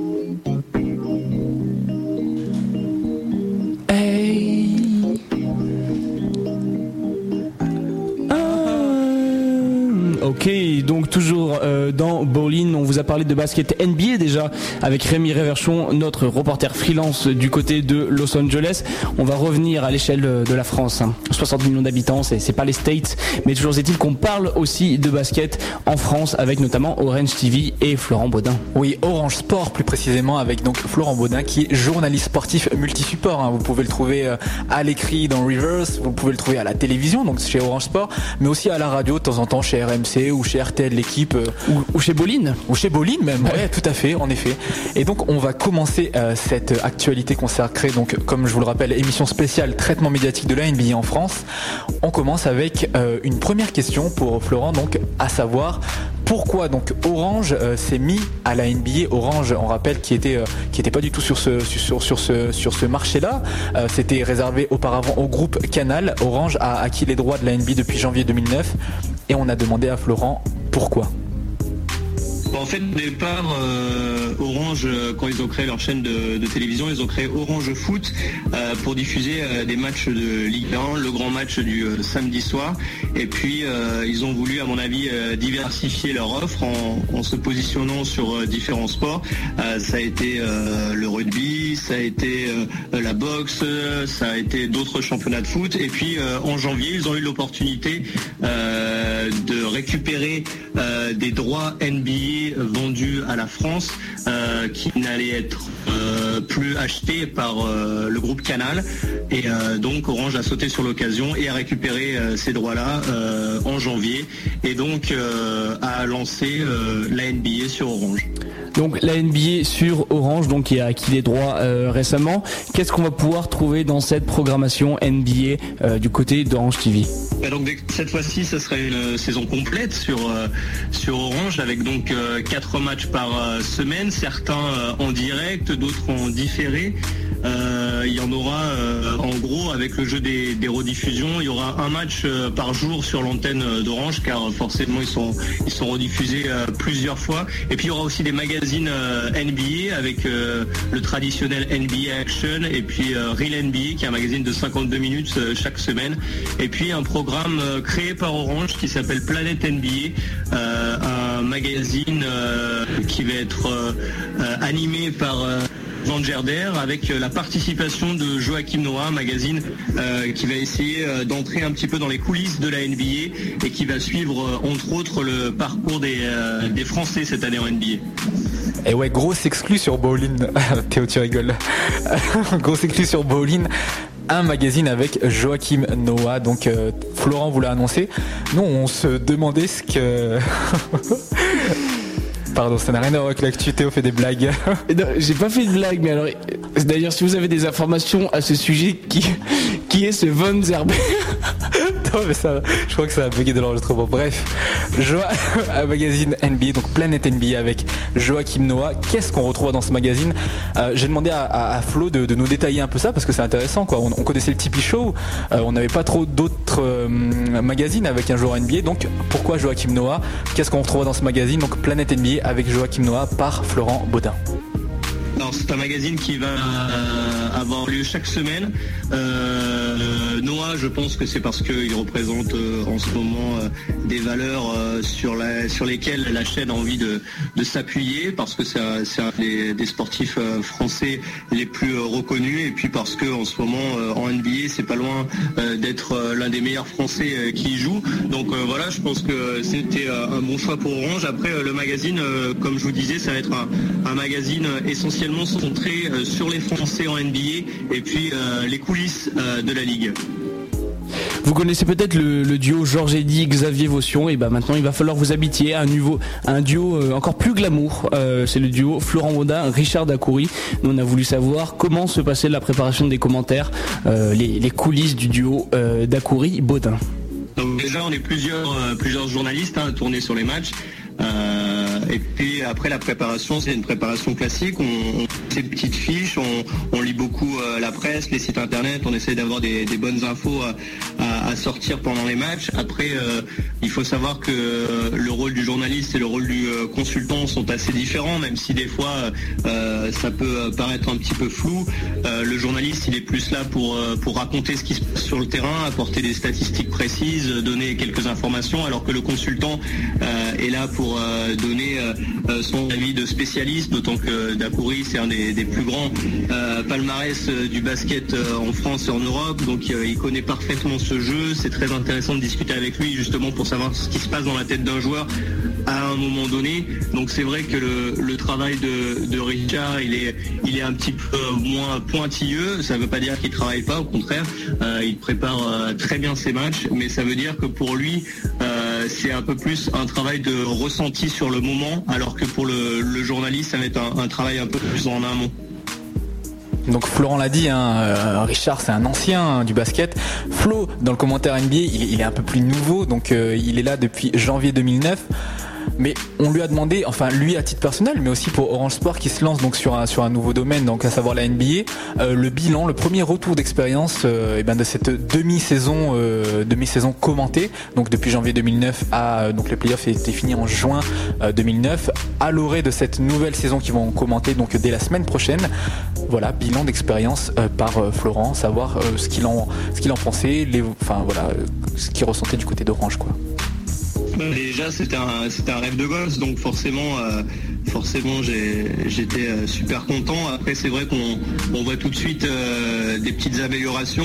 [SPEAKER 1] donc toujours euh, dans Bowling, on vous a parlé de basket NBA déjà avec Rémi Réverchon, notre reporter freelance du côté de Los Angeles. On va revenir à l'échelle de la France. hein. 60 millions d'habitants, c'est pas les States, mais toujours est-il qu'on parle aussi de basket en France avec notamment Orange TV et Florent Baudin.
[SPEAKER 2] Oui, Orange Sport plus précisément avec donc Florent Baudin qui est journaliste sportif multisupport. hein. Vous pouvez le trouver euh, à l'écrit dans Reverse, vous pouvez le trouver à la télévision donc chez Orange Sport, mais aussi à la radio de temps en temps chez RMC ou chez RTL l'équipe euh,
[SPEAKER 1] Ou, ou chez Boline
[SPEAKER 2] ou chez Boline même. Ouais, <laughs> tout à fait, en effet. Et donc on va commencer euh, cette actualité consacrée donc comme je vous le rappelle émission spéciale traitement médiatique de la NBA en France. On commence avec euh, une première question pour Florent donc à savoir pourquoi donc Orange euh, s'est mis à la NBA Orange on rappelle qui était euh, qui était pas du tout sur ce sur sur ce sur ce marché-là Euh, c'était réservé auparavant au groupe Canal Orange a acquis les droits de la NBA depuis janvier 2009 et on a demandé à Florent pourquoi
[SPEAKER 10] en fait, au départ, euh, Orange, quand ils ont créé leur chaîne de, télévision, ils ont créé Orange Foot euh, pour diffuser euh, des matchs de Ligue 1, le grand match du samedi soir. Et puis, ils ont voulu, à mon avis, diversifier leur offre en, se positionnant sur différents sports. Ça a été le rugby, ça a été la boxe, ça a été d'autres championnats de foot. Et puis, en janvier, ils ont eu l'opportunité de récupérer des droits NBA vendus à la France euh, qui n'allaient être euh, plus achetés par euh, le groupe Canal. Et donc Orange a sauté sur l'occasion et a récupéré ces droits-là en janvier et donc a lancé la NBA sur Orange.
[SPEAKER 1] Donc la NBA sur Orange, donc qui a acquis les droits récemment. Qu'est-ce qu'on va pouvoir trouver dans cette programmation NBA du côté d'Orange TV
[SPEAKER 10] Et donc cette fois-ci, ce serait une saison complète sur euh, sur Orange avec donc euh, quatre matchs par euh, semaine, certains euh, en direct, d'autres en différé. Euh, il y en aura euh, en gros avec le jeu des, rediffusions, il y aura un match euh, par jour sur l'antenne euh, d'Orange car forcément ils sont ils sont rediffusés euh, plusieurs fois. Et puis il y aura aussi des magazines euh, NBA avec euh, le traditionnel NBA Action et puis euh, Real NBA qui est un magazine de 52 minutes euh, chaque semaine. Et puis un euh, créé par Orange qui s'appelle Planète NBA, euh, un magazine euh, qui va être animé par Van Gerder avec la participation de Joachim Noah, un magazine qui va essayer d'entrer un petit peu dans les coulisses de la NBA et qui va suivre entre autres le parcours des, Français cette année en NBA.
[SPEAKER 2] Et ouais, grosse exclue sur Bowling. <laughs> Théo, tu rigoles. <laughs> grosse exclue sur Bowling. Un magazine avec Joachim Noah. Donc, euh, Florent vous l'a annoncé. Nous, on se demandait ce que. <laughs> Pardon, ça n'a rien à voir avec l'actu. Théo fait des blagues.
[SPEAKER 1] Non, j'ai pas fait de blague, mais alors, d'ailleurs, si vous avez des informations à ce sujet, qui, qui est ce Von Zerber <laughs>
[SPEAKER 2] non, mais ça, je crois que ça a bugué de l'enregistrement. Bref, Joa, <laughs> un magazine NBA, donc Planète NBA avec Joachim Noah. Qu'est-ce qu'on retrouve dans ce magazine? Euh, J'ai demandé à, à- à Flo de, de nous détailler un peu ça parce que c'est intéressant. Quoi. On, on connaissait le Tipeee Show, euh, on n'avait pas trop d'autres euh, magazines avec un joueur NBA. Donc pourquoi Joachim Noah? Qu'est-ce qu'on retrouve dans ce magazine? Donc Planète NBA avec Joachim Noah par Florent Baudin.
[SPEAKER 10] Alors c'est un magazine qui va euh, avoir lieu chaque semaine. Euh, Noah, je pense que c'est parce qu'il représente euh, en ce moment des valeurs sur, sur lesquelles la chaîne a envie de, de s'appuyer, parce que c'est un, des, des sportifs français les plus reconnus, et puis parce que en ce moment en NBA, c'est pas loin d'être l'un des meilleurs Français qui y joue. Donc voilà, je pense que c'était un bon choix pour Orange. Après, le magazine, comme je vous disais, ça va être un, un magazine euh, essentiellement centré euh, sur les Français en NBA et puis euh, les coulisses euh, de la ligue.
[SPEAKER 1] Vous connaissez peut-être le, le duo Georges Eddy, Xavier Vaution, et ben maintenant il va falloir vous habituer à un, nouveau, à un duo encore plus glamour. Euh, c'est le duo Florent Baudin, Richard Dacoury. Nous on a voulu savoir comment se passait la préparation des commentaires, euh, les, les coulisses du duo euh, Dacoury-Baudin.
[SPEAKER 10] Donc déjà, on est plusieurs, plusieurs journalistes hein, à tourner sur les matchs. Euh, et puis après la préparation, c'est une préparation classique. On, on fait des petites fiches, on, lit beaucoup euh, la presse, les sites internet, on essaie d'avoir des, bonnes infos à, sortir pendant les matchs. Après, euh, il faut savoir que euh, le rôle du journaliste et le rôle du consultant sont assez différents, même si des fois ça peut paraître un petit peu flou. Le journaliste, il est plus là pour, pour raconter ce qui se passe sur le terrain, apporter des statistiques précises, donner quelques informations, alors que le consultant est là pour euh, euh, euh, son avis de spécialiste, d'autant que Dapoury, c'est un des, plus grands euh, palmarès du basket en France et en Europe, donc il connaît parfaitement ce jeu. C'est très intéressant de discuter avec lui justement pour savoir ce qui se passe dans la tête d'un joueur à un moment donné. Donc c'est vrai que le, travail de, Richard, il est, un petit peu moins pointilleux. Ça ne veut pas dire qu'il travaille pas, au contraire, il prépare très bien ses matchs, mais ça veut dire que pour lui, c'est un peu plus un travail de ressenti sur le moment, alors que pour le, journaliste, ça va être un, travail un peu plus en amont.
[SPEAKER 2] Donc Florent l'a dit, hein, euh, Richard c'est un ancien hein, du basket. Flo dans le commentaire NBA, il, il est un peu plus nouveau, donc euh, il est là depuis janvier 2009. Mais on lui a demandé, enfin lui à titre personnel, mais aussi pour Orange Sport qui se lance donc sur un sur un nouveau domaine, donc à savoir la NBA, euh, le bilan, le premier retour d'expérience euh, eh ben, de cette demi-saison euh, demi-saison commentée, donc depuis janvier 2009 à donc les playoffs étaient finis en juin euh, 2009, à l'orée de cette nouvelle saison qu'ils vont commenter donc dès la semaine prochaine. Voilà, bilan d'expérience par Florent, savoir ce qu'il en en pensait, enfin voilà, ce qu'il ressentait du côté d'Orange quoi.
[SPEAKER 10] Déjà, c'était un, un rêve de gosse, donc forcément, euh, forcément, j'étais euh, super content. Après, c'est vrai qu'on on voit tout de suite euh, des petites améliorations,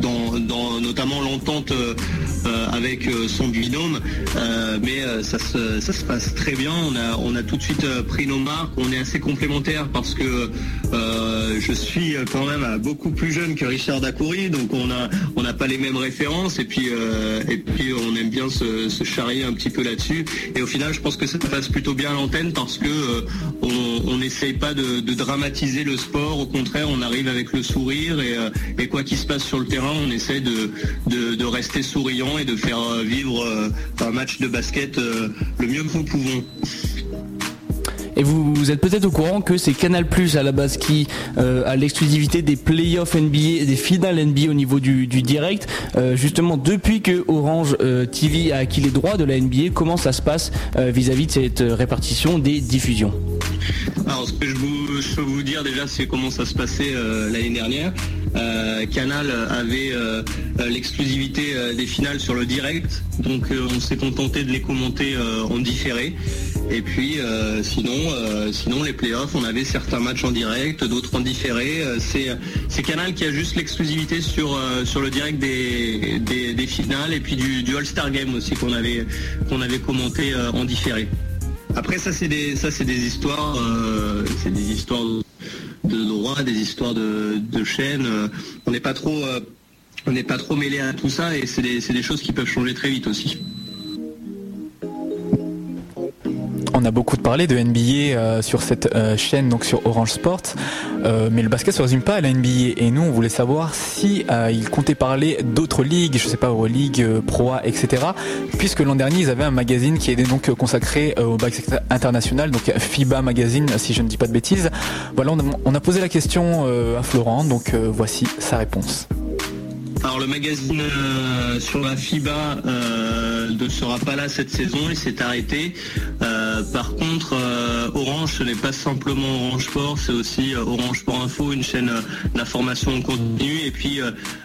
[SPEAKER 10] dans, dans notamment l'entente avec son binôme, mais ça, se, ça se passe très bien. On a, on a tout de suite pris nos marques. On est assez complémentaires parce que je suis quand même beaucoup plus jeune que Richard Dacoury, donc on a, on n'a pas les mêmes références et puis, et puis on aime bien se, se charrier un petit peu là-dessus. Et au final, je pense que ça passe plutôt bien à l'antenne parce que euh, on n'essaye pas de, dramatiser le sport. Au contraire, on arrive avec le sourire et, euh, et quoi qu'il se passe sur le terrain, on essaie de, de, rester souriant et de faire euh, vivre un match de basket le mieux que nous pouvons.
[SPEAKER 1] Et vous, êtes peut-être au courant que c'est Canal Plus à la base qui euh, a l'exclusivité des playoffs NBA et des finales NBA au niveau du, direct. Euh, justement, depuis que Orange euh, TV a acquis les droits de la NBA, comment ça se passe vis-à-vis de cette répartition des diffusions?
[SPEAKER 10] Alors, ce que je, vous, peux vous dire déjà, c'est comment ça se passait euh, l'année dernière. Euh, Canal avait euh, l'exclusivité des finales sur le direct, donc on s'est contenté de les commenter en différé. Et puis, sinon, sinon les playoffs, on avait certains matchs en direct, d'autres en différé. C'est, Canal qui a juste l'exclusivité sur sur le direct des, des, finales et puis du, du All-Star Game aussi qu'on avait qu'on avait commenté en différé. Après ça c'est des histoires euh, c'est des histoires de droit, des histoires de, de chaînes. euh, on n'est pas trop euh, on n'est pas trop mêlé à tout ça et c'est des choses qui peuvent changer très vite aussi.
[SPEAKER 2] On a beaucoup parlé de NBA euh, sur cette euh, chaîne, donc sur Orange Sport, euh, mais le basket se résume pas à la NBA. Et nous, on voulait savoir si euh, ils comptaient parler d'autres ligues, je sais pas, Euroleague, Pro A, etc. Puisque l'an dernier, ils avaient un magazine qui était donc consacré au basket international, donc FIBA Magazine, si je ne dis pas de bêtises. Voilà, on a, posé la question à Florent, donc voici sa réponse.
[SPEAKER 10] Alors le magazine euh, sur la FIBA euh, ne sera pas là cette saison, il s'est arrêté. Euh, par contre, Orange, ce n'est pas simplement Orange Sport, c'est aussi Orange Sport Info, une chaîne d'information en continu, et puis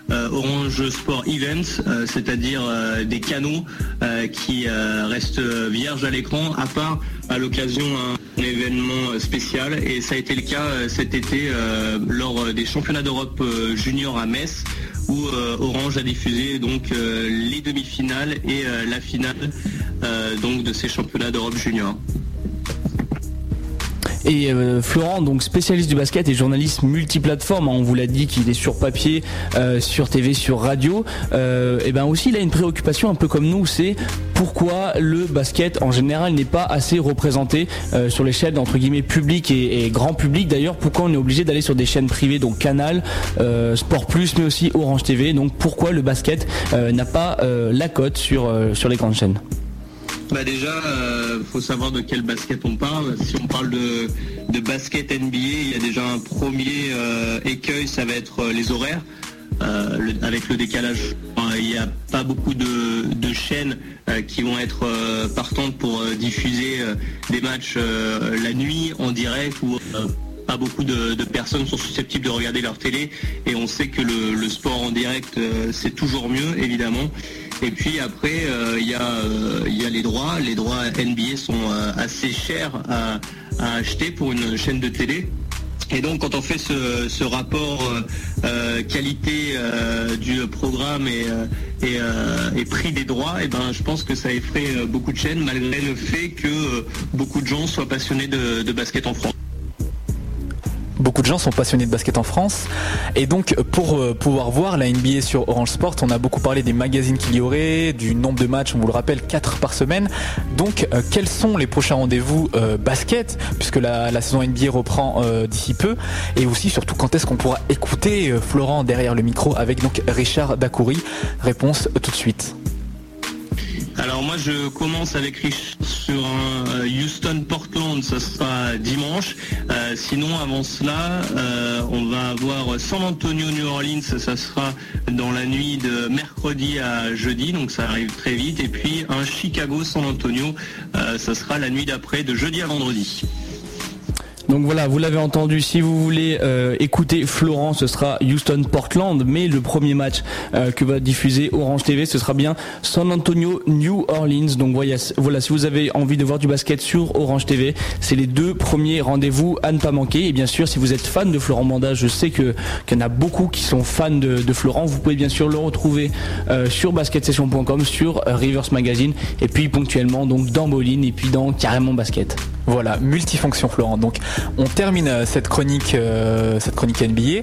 [SPEAKER 10] Orange Sport Events, c'est-à-dire des canaux qui restent vierges à l'écran, à part à l'occasion un événement spécial. Et ça a été le cas cet été lors des championnats d'Europe junior à Metz où euh, Orange a diffusé donc euh, les demi-finales et euh, la finale de ces championnats d'Europe junior.
[SPEAKER 1] Et euh, Florent, donc spécialiste du basket et journaliste multiplateforme, hein, on vous l'a dit qu'il est sur papier, euh, sur TV, sur radio. Euh, et ben aussi il a une préoccupation un peu comme nous, c'est pourquoi le basket en général n'est pas assez représenté sur les chaînes entre guillemets publiques et, et grand public. D'ailleurs, pourquoi on est obligé d'aller sur des chaînes privées, donc Canal, Sport Plus, mais aussi Orange TV. Donc pourquoi le basket n'a pas la cote sur les grandes chaînes?
[SPEAKER 10] Bah déjà, euh, faut savoir de quel basket on parle. Si on parle de, de basket NBA, il y a déjà un premier euh, écueil, ça va être euh, les horaires. Euh, avec le décalage, il n'y a pas beaucoup de, de chaînes qui vont être partantes pour diffuser des matchs la nuit en direct ou pas beaucoup de, de personnes sont susceptibles de regarder leur télé et on sait que le, le sport en direct c'est toujours mieux évidemment. Et puis après euh, il y, a, euh, il y a les droits. Les droits NBA sont euh, assez chers à, acheter pour une chaîne de télé. Et donc quand on fait ce, rapport qualité du programme et, prix des droits, et ben je pense que ça effraie beaucoup de chaînes malgré le fait que beaucoup de gens soient passionnés de basket en France.
[SPEAKER 2] Beaucoup de gens sont passionnés de basket en France et donc pour euh, pouvoir voir la NBA sur Orange Sport, on a beaucoup parlé des magazines qu'il y aurait, du nombre de matchs, on vous le rappelle, 4 par semaine. Donc euh, quels sont les prochains rendez-vous euh, basket puisque la, saison NBA reprend d'ici peu? Et aussi surtout quand est-ce qu'on pourra écouter Florent derrière le micro avec donc Richard Dacoury Réponse tout de suite.
[SPEAKER 10] Alors moi je commence avec Rich sur un euh, Houston Portland, ça sera dimanche. Euh, sinon avant cela, euh, on va avoir San Antonio New Orleans, ça sera dans la nuit de mercredi à jeudi, donc ça arrive très vite. Et puis un Chicago San Antonio, ça sera la nuit d'après de jeudi à vendredi.
[SPEAKER 1] Donc voilà, vous l'avez entendu, si vous voulez euh, écouter Florent, ce sera Houston-Portland, mais le premier match euh, que va diffuser Orange TV, ce sera bien San Antonio-New Orleans. Donc voilà, si vous avez envie de voir du basket sur Orange TV, c'est les deux premiers rendez-vous à ne pas manquer. Et bien sûr, si vous êtes fan de Florent Manda, je sais qu'il y en a beaucoup qui sont fans de, Florent, vous pouvez bien sûr le retrouver euh, sur basketsession.com, sur Rivers Magazine, et puis ponctuellement donc dans Bolin et puis dans Carrément Basket.
[SPEAKER 2] Voilà, multifonction Florent. Donc on termine euh, cette chronique, euh, cette chronique NBA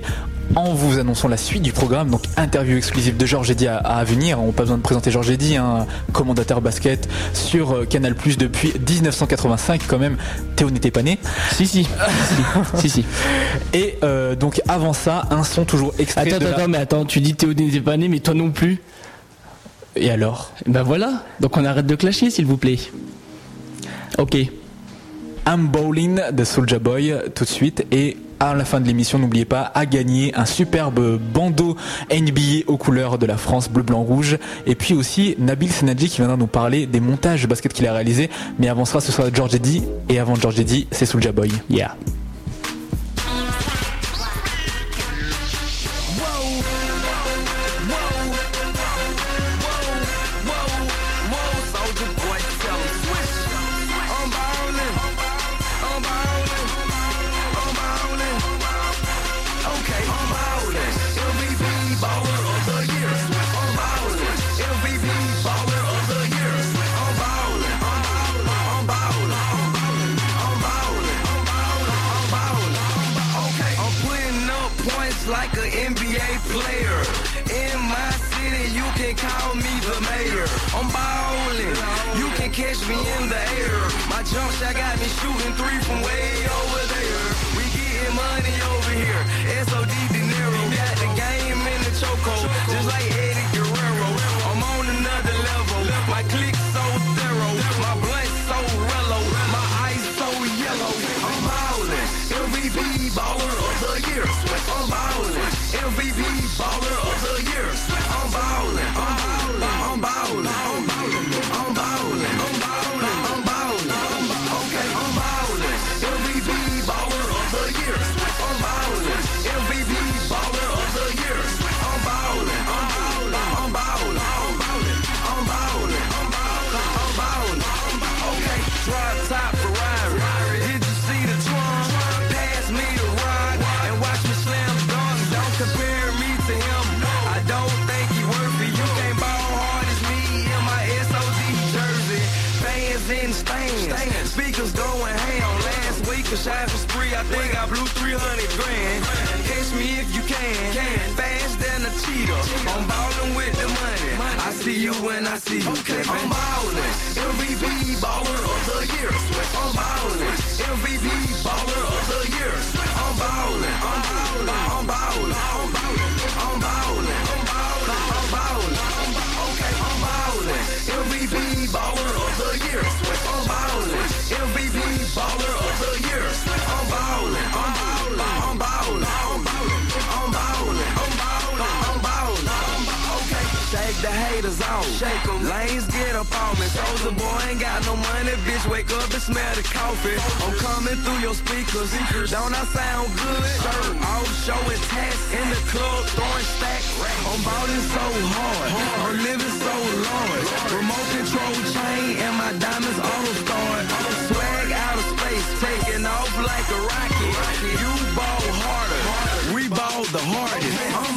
[SPEAKER 2] en vous annonçant la suite du programme, donc interview exclusive de Georges Eddy à, à venir. On n'a pas besoin de présenter Georges Eddy, un commentateur basket sur euh, Canal Plus depuis 1985 quand même. Théo n'était pas né.
[SPEAKER 1] Si si, <laughs> si si.
[SPEAKER 2] Et euh, donc avant ça, un son toujours extrait
[SPEAKER 1] Attends,
[SPEAKER 2] de la-
[SPEAKER 1] attends, mais attends, tu dis Théo n'était pas né, mais toi non plus.
[SPEAKER 2] Et alors?
[SPEAKER 1] Ben voilà, donc on arrête de clasher s'il vous plaît. Ok.
[SPEAKER 2] I'm Bowling de Soulja Boy tout de suite et à la fin de l'émission, n'oubliez pas à gagner un superbe bandeau NBA aux couleurs de la France bleu, blanc, rouge. Et puis aussi Nabil Senadji qui viendra nous parler des montages de basket qu'il a réalisé. Mais avant cela, ce sera George Eddy. Et avant George Eddy, c'est Soulja Boy.
[SPEAKER 1] Yeah.
[SPEAKER 8] Jump shot got me shooting three from way over there. We getting money over here. SOD De Niro got the game in the chokehold, spree. I think 300 grand. Catch me if you can. Fast than a cheetah. I'm ballin' with the money. I see you when I see you. I'm ballin'. MVP baller of the year. I'm ballin'. MVP baller off. Shake 'em. Lanes get up on me. Soldier boy ain't got no money. Bitch, wake up and smell the coffee. I'm coming through your speakers. Don't I sound good? Shirt off, showing tats in the club, throwing stacks. I'm ballin' so hard. I'm living so large. Remote control chain and my diamonds auto start. Swag out of space, taking off like a rocket. You ball harder. We ball the hardest. I'm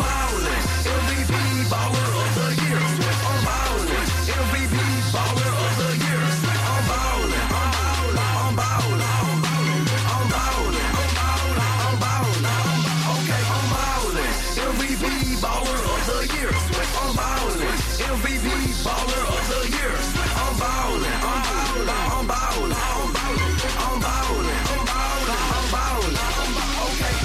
[SPEAKER 8] baller of the year. I'm ballin'. I'm ballin'. I'm ballin'. I'm ballin'. I'm ballin'. I'm ballin'. I'm ballin'. Okay.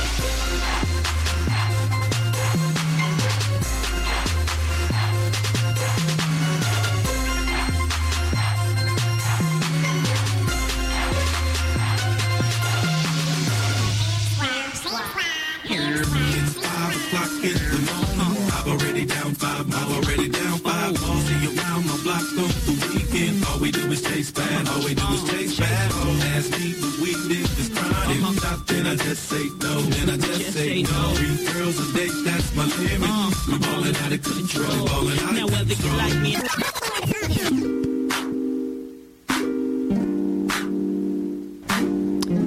[SPEAKER 11] It's five o'clock in the morning. I'm already down five, I'm already do bad, all we do is chase bad. Don't ask me what we did this Friday. Stop, then I just say no, then I just say no. Three girls a day, that's my limit. Uh. We ballin' out of control, ballin' out
[SPEAKER 12] Now
[SPEAKER 11] of
[SPEAKER 12] whether you like me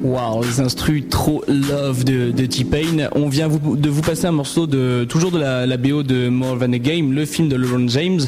[SPEAKER 1] Waouh, les instrus trop love de, de T-Pain. On vient vous- de vous passer un morceau de toujours de la, BO de More Than a Game, le film de LeBron James.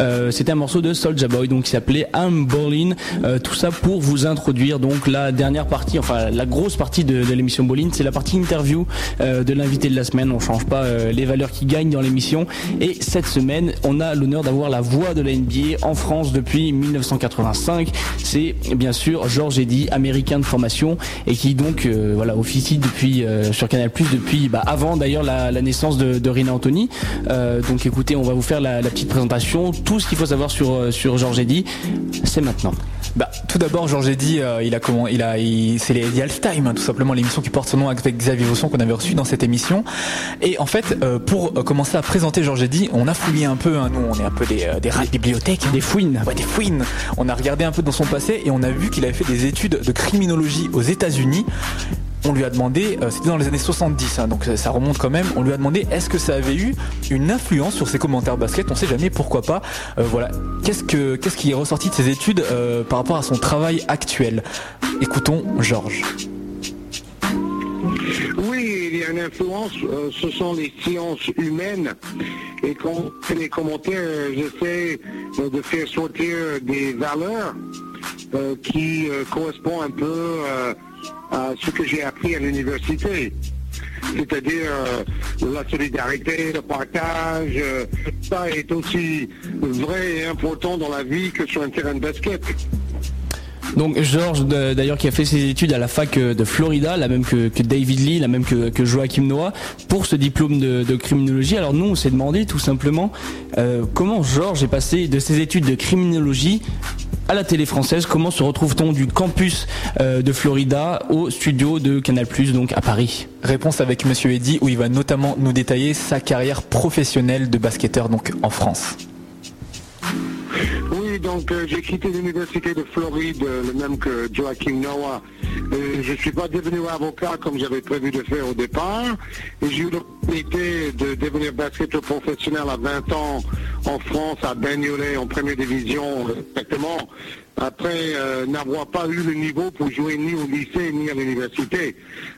[SPEAKER 1] Euh, C'était un morceau de Soulja Boy, donc qui s'appelait I'm Ballin. Euh, tout ça pour vous introduire donc la dernière partie, enfin la grosse partie de, l'émission Ballin, c'est la partie interview euh, de l'invité de la semaine. On change pas les valeurs qui gagnent dans l'émission. Et cette semaine, on a l'honneur d'avoir la voix de la NBA en France depuis 1985. C'est bien sûr Georges Eddy, américain de formation et qui donc euh, voilà officie depuis euh, sur Canal Plus depuis bah, avant d'ailleurs la, naissance de, de Rina Anthony. Euh, donc écoutez, on va vous faire la, petite présentation, tout ce qu'il faut savoir sur sur Georges Eddy, c'est maintenant.
[SPEAKER 2] Bah, tout d'abord, Georges Eddy, euh, il a comment, il a, c'est les The Halftime, hein, tout simplement l'émission qui porte son nom avec Xavier Vosson qu'on avait reçu dans cette émission. Et en fait, euh, pour euh, commencer à présenter Georges Eddy, on a fouillé un peu. hein, nous, on est un peu des, euh, des rats de bibliothèque, hein.
[SPEAKER 1] Des fouines.
[SPEAKER 2] Ouais, des fouines. On a regardé un peu dans son passé et on a vu qu'il avait fait des études de criminologie aux États-Unis. On lui a demandé, euh, c'était dans les années 70, hein, donc euh, ça remonte quand même. On lui a demandé est-ce que ça avait eu une influence sur ses commentaires basket? On sait jamais pourquoi pas. Euh, voilà. Qu'est-ce que qui est ressorti de ses études par rapport à son travail actuel? Écoutons Georges.
[SPEAKER 13] Oui, il y a une influence, ce sont les sciences humaines. Et quand les commentaires, j'essaie de faire sortir des valeurs euh, qui euh, correspondent un peu euh, à ce que j'ai appris à l'université. C'est-à-dire la solidarité, le partage, ça est aussi vrai et important dans la vie que sur un terrain de basket.
[SPEAKER 1] Donc Georges, d'ailleurs, qui a fait ses études à la fac euh, de Florida, la même que, David Lee, la même que, Joachim Noah, pour ce diplôme de, criminologie. Alors nous, on s'est demandé tout simplement euh, comment Georges est passé de ses études de criminologie à la télé française. Comment se retrouve-t-on du campus euh, de Florida au studio de Canal+, donc à Paris?
[SPEAKER 2] Réponse avec Monsieur Eddy où il va notamment nous détailler sa carrière professionnelle de basketteur donc en France.
[SPEAKER 13] Euh, j'ai quitté l'université de Floride, euh, le même que Joachim Noah. Euh, je ne suis pas devenu avocat comme j'avais prévu de faire au départ. J'ai eu l'opportunité de devenir basketteur professionnel à 20 ans en France, à Bagnolet, en première division, exactement. Après euh, n'avoir pas eu le niveau pour jouer ni au lycée ni à l'université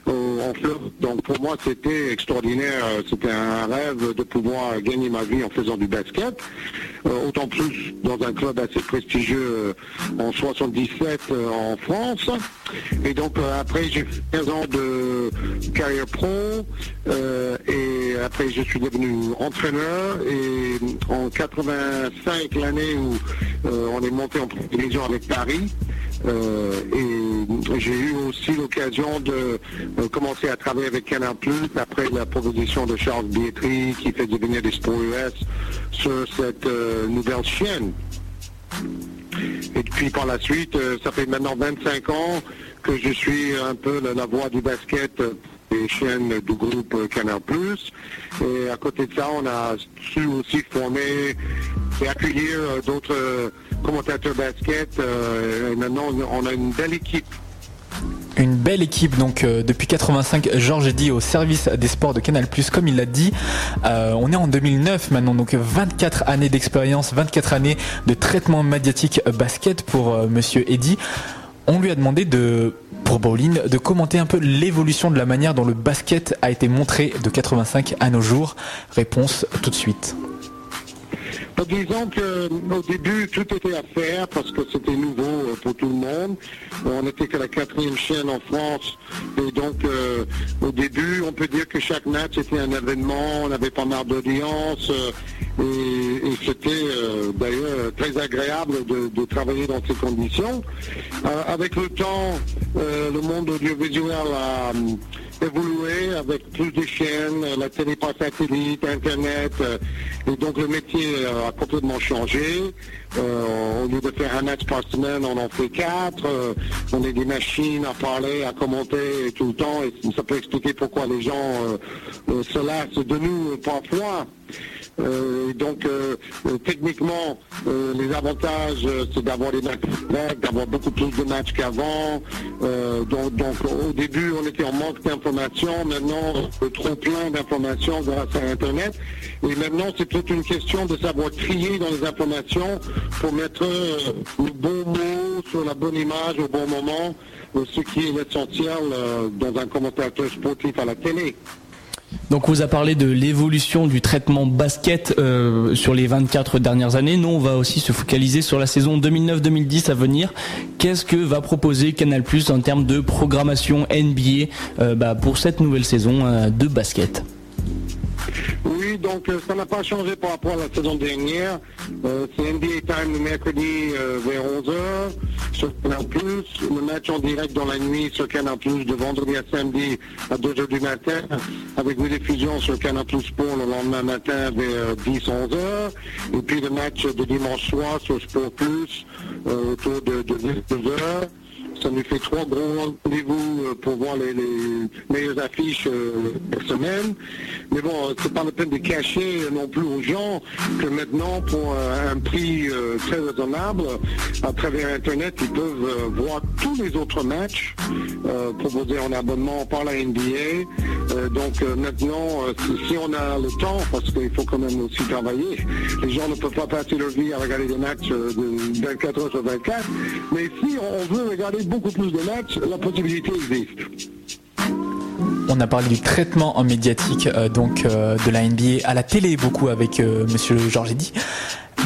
[SPEAKER 13] euh, en Floride. Donc pour moi c'était extraordinaire, Euh, c'était un rêve de pouvoir gagner ma vie en faisant du basket. Autant plus dans un club assez prestigieux en 77 euh, en France. Et donc après j'ai fait 15 ans de carrière pro et après je suis devenu entraîneur et en 85 l'année où on est monté en division avec Paris. euh, et j'ai eu aussi l'occasion de euh, commencer à travailler avec Canal Plus après la proposition de Charles Bietri qui fait devenir sports US sur cette euh, nouvelle chaîne. Et puis par la suite, ça fait maintenant 25 ans que je suis un peu la, voix du basket des chaînes du groupe Canal+. Et à côté de ça, on a su aussi former et accueillir d'autres commentateurs basket. euh, maintenant, on a une belle équipe.
[SPEAKER 2] Une belle équipe donc euh, depuis 85 Georges Eddy au service des sports de Canal+, comme il l'a dit. Euh, on est en 2009 maintenant, donc 24 années d'expérience, 24 années de traitement médiatique basket pour Monsieur Eddy. On lui a demandé de, pour Bowling, de commenter un peu l'évolution de la manière dont le basket a été montré de 85 à nos jours. Réponse tout de suite.
[SPEAKER 13] Euh, Disons qu'au début, tout était à faire parce que c'était nouveau euh, pour tout le monde. Euh, On n'était que la quatrième chaîne en France. Et donc, euh, au début, on peut dire que chaque match était un événement. On avait pas mal d'audience. euh, et, c'était euh, d'ailleurs très agréable de, travailler dans ces conditions. Euh, avec le temps, euh, le monde audiovisuel a évolué avec plus de chaînes, euh, la télé par satellite, Internet, euh, et donc le métier euh, a complètement changé. Au lieu de faire un match par semaine, on en fait quatre. On a des machines à parler, à commenter tout le temps, et ça peut expliquer pourquoi les gens se lassent de nous parfois. Donc, techniquement, les avantages, c'est d'avoir des matchs d'avoir beaucoup plus de matchs qu'avant. Donc, donc, au début, on était en manque d'informations. Maintenant, euh, trop plein d'informations grâce à Internet. Et maintenant, c'est toute une question de savoir trier dans les informations pour mettre euh, le bon mot sur la bonne image au bon moment, ce qui est l'essentiel euh, dans un commentateur sportif à la télé.
[SPEAKER 1] Donc on vous a parlé de l'évolution du traitement basket euh, sur les 24 dernières années. Nous, on va aussi se focaliser sur la saison 2009-2010 à venir. Qu'est-ce que va proposer Canal+ en termes de programmation NBA euh, pour cette nouvelle saison euh, de basket?
[SPEAKER 13] Oui, donc euh, ça n'a pas changé par rapport à la saison dernière. Euh, c'est NBA Time le mercredi euh, vers 11h sur Canal+. Le match en direct dans la nuit sur Canal+, de vendredi à samedi à 2h du matin, avec une diffusion sur Canal+, Sport le lendemain matin vers 10-11h. Et puis le match de dimanche soir sur Sport Plus autour de, de 12h. Ça nous fait trois gros rendez-vous euh, pour voir les, meilleures affiches euh, par semaine. Mais bon, c'est pas la peine de cacher euh, non plus aux gens que maintenant, pour euh, un prix très raisonnable, à travers Internet, ils peuvent voir tous les autres matchs proposés en abonnement par la NBA. Donc maintenant, si- on a le temps, parce qu'il faut quand même aussi travailler, les gens ne peuvent pas passer leur vie à regarder des matchs de 24 heures sur 24. Mais si on veut regarder beaucoup plus de matchs, la possibilité existe.
[SPEAKER 2] On a parlé du traitement en médiatique euh, donc euh, de la NBA à la télé beaucoup avec euh, Monsieur Georges Eddy.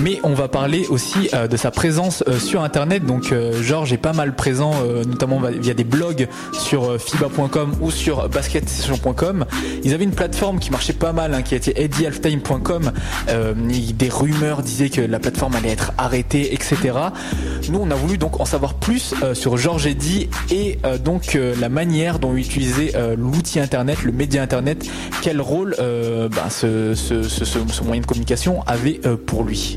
[SPEAKER 2] Mais on va parler aussi euh, de sa présence euh, sur Internet. Donc euh, Georges est pas mal présent, euh, notamment via des blogs sur euh, FIBA.com ou sur basketsession.com. Ils avaient une plateforme qui marchait pas mal, hein, qui était eddiehalftime.com. Euh, des rumeurs disaient que la plateforme allait être arrêtée, etc. Nous, on a voulu donc en savoir plus sur Georges Eddy et donc la manière dont utiliser l'outil Internet, le média Internet, quel rôle ben, ce, ce- ce- ce- moyen de communication avait pour lui?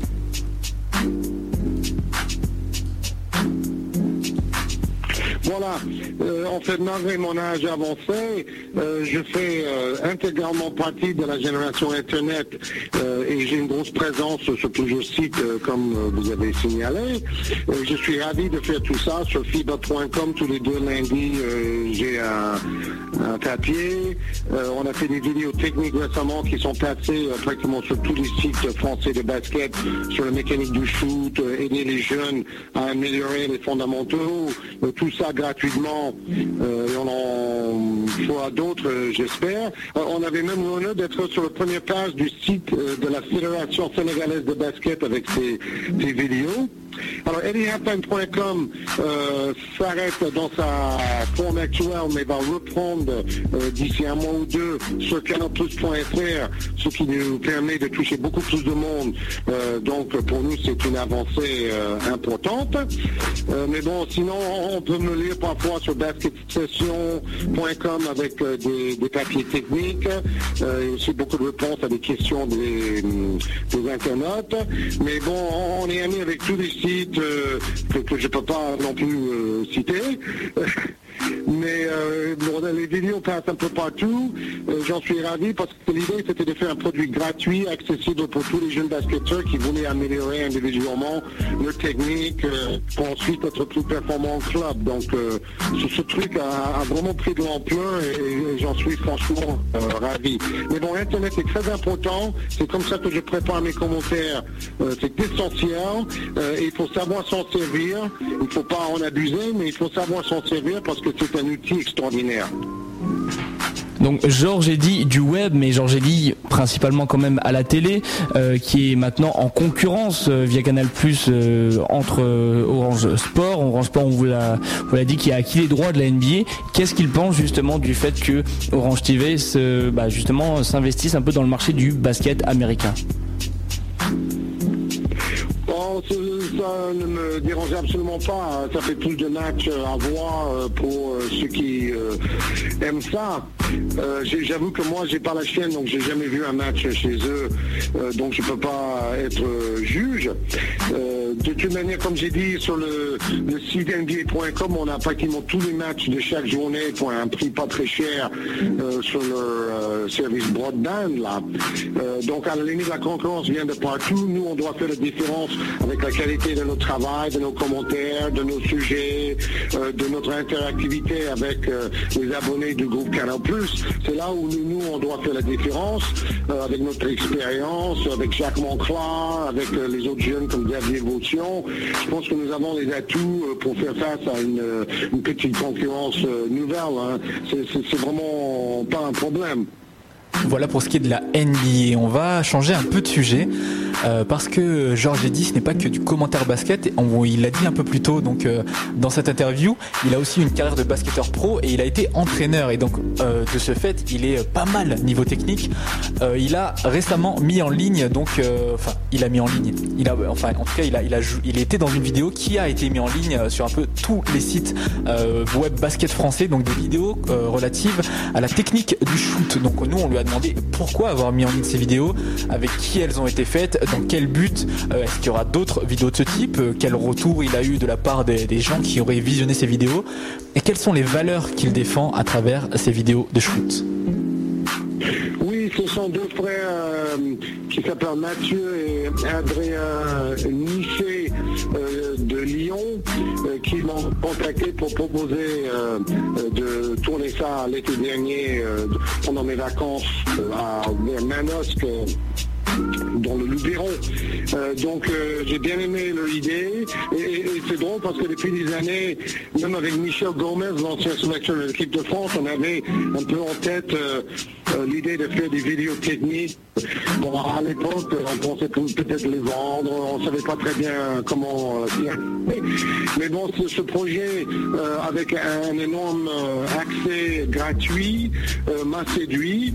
[SPEAKER 13] fait, malgré mon âge avancé, euh, je fais euh, intégralement partie de la génération Internet euh, et j'ai une grosse présence sur plusieurs sites, comme vous avez signalé. Je suis ravi de faire tout ça sur fibre.com tous les deux lundis. j'ai un, un papier. On a fait des vidéos techniques récemment qui sont passées pratiquement sur tous les sites français de basket, sur la mécanique du shoot, aider les jeunes à améliorer les fondamentaux, tout ça gratuitement. Euh, et on en fera d'autres, euh, j'espère. Euh, on avait même l'honneur d'être sur la première page du site de la Fédération sénégalaise de basket avec ces, ces vidéos. Alors, eddiehalftime.com euh, s'arrête dans sa forme actuelle, mais va reprendre euh, d'ici un mois ou deux sur canalplus.fr, ce qui nous permet de toucher beaucoup plus de monde. Euh, donc, pour nous, c'est une avancée importante. Mais bon, sinon, on peut me lire parfois sur basketsession.com avec des, papiers techniques et aussi beaucoup de réponses à des questions des, des internautes. Mais bon, on est amis avec tous les sites euh, que, je ne peux pas non plus euh, citer. <laughs> Mais les vidéos passent un peu partout. Euh, J'en suis ravi parce que l'idée c'était de faire un produit gratuit, accessible pour tous les jeunes basketteurs qui voulaient améliorer individuellement leur technique euh, pour ensuite être plus performants au club. Donc euh, ce, truc a, vraiment pris de l'ampleur et, j'en suis franchement ravi. Mais bon, Internet est très important. C'est comme ça que je prépare mes commentaires. C'est essentiel. Il faut savoir s'en servir. Il ne faut pas en abuser, mais il faut savoir s'en servir parce que c'est un outil extraordinaire.
[SPEAKER 1] Donc Georges Eddy du web, mais Georges Eddy principalement quand même à la télé, euh, qui est maintenant en concurrence euh, via Canal Plus entre euh, Orange Sport. Orange Sport, on vous l'a, vous l'a dit, qui a acquis les droits de la NBA. Qu'est-ce qu'il pense justement du fait que Orange TV se, bah, justement s'investisse un peu dans le marché du basket américain?
[SPEAKER 13] Ça ne me dérange absolument pas. Ça fait plus de matchs à voir euh, pour euh, ceux qui euh, aiment ça. Euh, J'avoue que moi, j'ai pas la chaîne, donc j'ai jamais vu un match chez eux, euh, donc je peux pas être euh, juge. Euh, de toute manière, comme j'ai dit sur le, le site NBA.com, on a pratiquement tous les matchs de chaque journée pour un prix pas très cher euh, sur leur euh, service broadband là. Euh, donc à la limite, la concurrence vient de partout. Nous, on doit faire la différence avec la qualité de notre travail, de nos commentaires, de nos sujets, de notre interactivité avec les abonnés du groupe Canal+. C'est là où nous, nous, on doit faire la différence avec notre expérience, avec Jacques Monclar, avec les autres jeunes comme Xavier Je pense que nous avons les atouts euh, pour faire face à une, euh, petite concurrence euh, nouvelle. hein. C'est vraiment pas un problème.
[SPEAKER 2] Voilà pour ce qui est de la NBA. On va changer un peu de sujet euh, parce que Georges Eddy, ce n'est pas que du commentaire basket. Il l'a dit un peu plus tôt donc euh, dans cette interview. Il a aussi une carrière de basketteur pro et il a été entraîneur. Et donc euh, de ce fait, il est pas mal niveau technique. Il a récemment mis en ligne donc enfin il a mis en ligne. Enfin en tout cas il a il était dans une vidéo qui a été mis en ligne sur un peu tous les sites web basket français. Donc des vidéos relatives à la technique du shoot. Donc nous on lui a pourquoi avoir mis en ligne ces vidéos, avec qui elles ont été faites, dans quel but, euh, est-ce qu'il y aura d'autres vidéos de ce type, euh, quel retour il a eu de la part des, des gens qui auraient visionné ces vidéos, et quelles sont les valeurs qu'il défend à travers ces vidéos de shoot?
[SPEAKER 13] Ce sont deux frères euh, qui s'appellent Mathieu et Adrien Niché euh, de Lyon euh, qui m'ont contacté pour proposer euh, euh, de tourner ça l'été dernier euh, pendant mes vacances euh, à, Manosque. Dans le Luberon. Euh, donc euh, j'ai bien aimé leur idée et, c'est drôle parce que depuis des années, même avec Michel Gomez, l'ancien sélectionneur de l'équipe de France, on avait un peu en tête euh, l'idée de faire des vidéos techniques. Bon, à l'époque, on pensait peut- peut-être les vendre, on savait pas très bien comment. Mais bon, ce, projet avec un, énorme accès gratuit m'a séduit.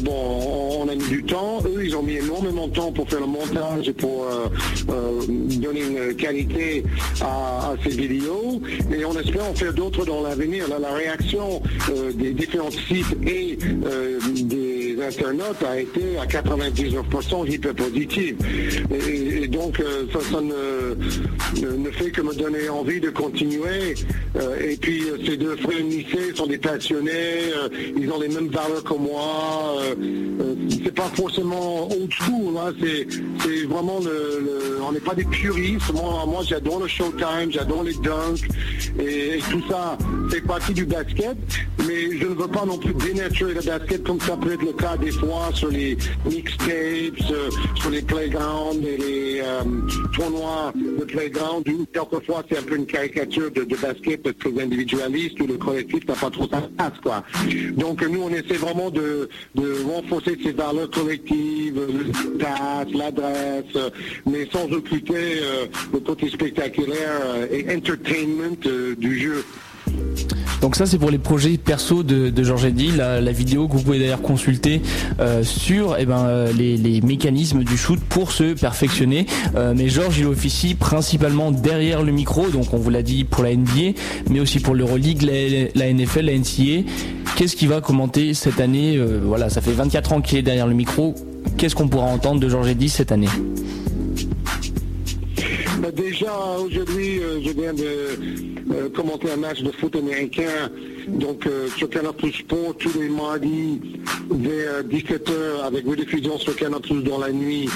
[SPEAKER 13] Bon, on, on a mis du temps. Eux, ils ont mis énormément de temps pour faire le montage et pour euh, euh, donner une qualité à, ces vidéos. Et on espère en faire d'autres dans l'avenir. Là, la réaction euh, des différents sites et des a été à 99% hyper positive. Et, et donc, euh, ça, ça ne, ne- fait que me donner envie de continuer. Euh, et puis, euh, ces deux frères lycées sont des passionnés. ils ont les mêmes valeurs que moi. c'est pas forcément old school. Hein, c'est, vraiment le, on n'est pas des puristes. Moi, moi, j'adore le Showtime, j'adore les dunks et, et tout ça fait partie du basket. Mais je ne veux pas non plus dénaturer le basket comme ça peut être le cas des fois sur les mixtapes, euh, sur les playgrounds et les euh, tournois de playground où quelquefois c'est un peu une caricature de, de basket très individualiste où le collectif n'a pas trop sa place quoi. Donc nous on essaie vraiment de, renforcer ces valeurs collectives, l'adresse, euh, mais sans occulter le côté spectaculaire et entertainment du jeu.
[SPEAKER 1] Donc ça c'est pour les projets perso de, de Georges Eddy, la, la vidéo que vous pouvez d'ailleurs consulter euh, sur eh ben, euh, les, les mécanismes du shoot pour se perfectionner. Euh, mais Georges il officie principalement derrière le micro, donc on vous l'a dit pour la NBA, mais aussi pour l'Euroleague, la, la NFL, la NCA. Qu'est-ce qu'il va commenter cette année Euh, Voilà, ça fait 24 ans qu'il est derrière le micro. Qu'est-ce qu'on pourra entendre de Georges Eddy cette année?
[SPEAKER 13] Déjà, aujourd'hui, euh, je viens de euh, commenter un match de foot américain. Donc, euh, sur Canal Plus Sport, tous les mardis, vers 17h, avec rediffusion sur Canal dans la nuit,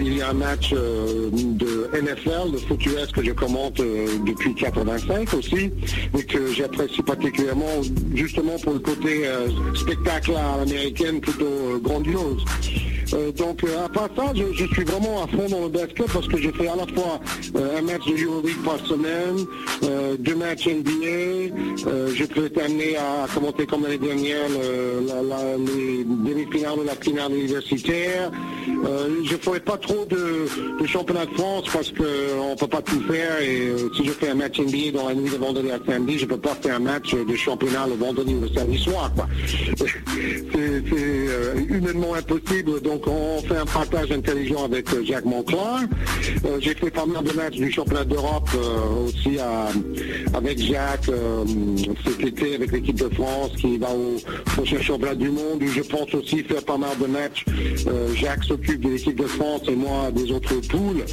[SPEAKER 13] il y a un match de NFL, de foot US, que je commente depuis 85 aussi, et que j'apprécie particulièrement, justement pour le côté spectacle à l'américaine, plutôt grandiose. Euh, donc, euh, à part ça, je, je suis vraiment à fond dans le basket parce que j'ai fait à la fois euh, un match de Euroleague par semaine, deux matchs NBA. J'ai pu être amené à commenter comme l'année dernière les demi-finales de la finale universitaire. Je ne ferai pas trop de, championnat de France parce qu'on ne peut pas tout faire. Et si je fais un match NBA dans la nuit de vendredi à samedi, je ne peux pas faire un match de championnat le vendredi ou le samedi soir. <laughs> C'est humainement impossible. Donc on fait un partage intelligent avec euh, Jacques Monclar. Euh, J'ai fait pas mal de matchs du championnat d'Europe euh, aussi avec Jacques cet été avec l'équipe de France qui va au prochain championnat du monde où je pense aussi faire pas mal de matchs. Jacques s'occupe de l'équipe de France et moi des autres poules.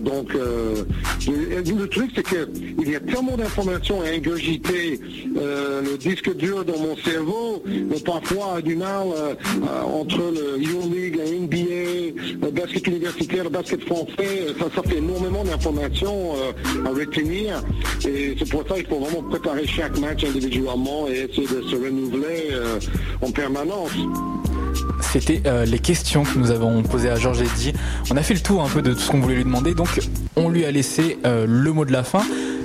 [SPEAKER 13] Donc le truc c'est que il y a tellement d'informations à ingurgiter. Le disque dur dans mon cerveau, mais parfois du mal entre le La NBA, le basket universitaire, le basket français, ça, ça fait énormément d'informations euh, à retenir. Et c'est pour ça qu'il faut vraiment préparer chaque match individuellement et essayer de se renouveler euh, en permanence.
[SPEAKER 2] C'était euh, les questions que nous avons posées à Georges Eddy. On a fait le tour un peu de tout ce qu'on voulait lui demander, donc on lui a laissé euh, le mot de la fin.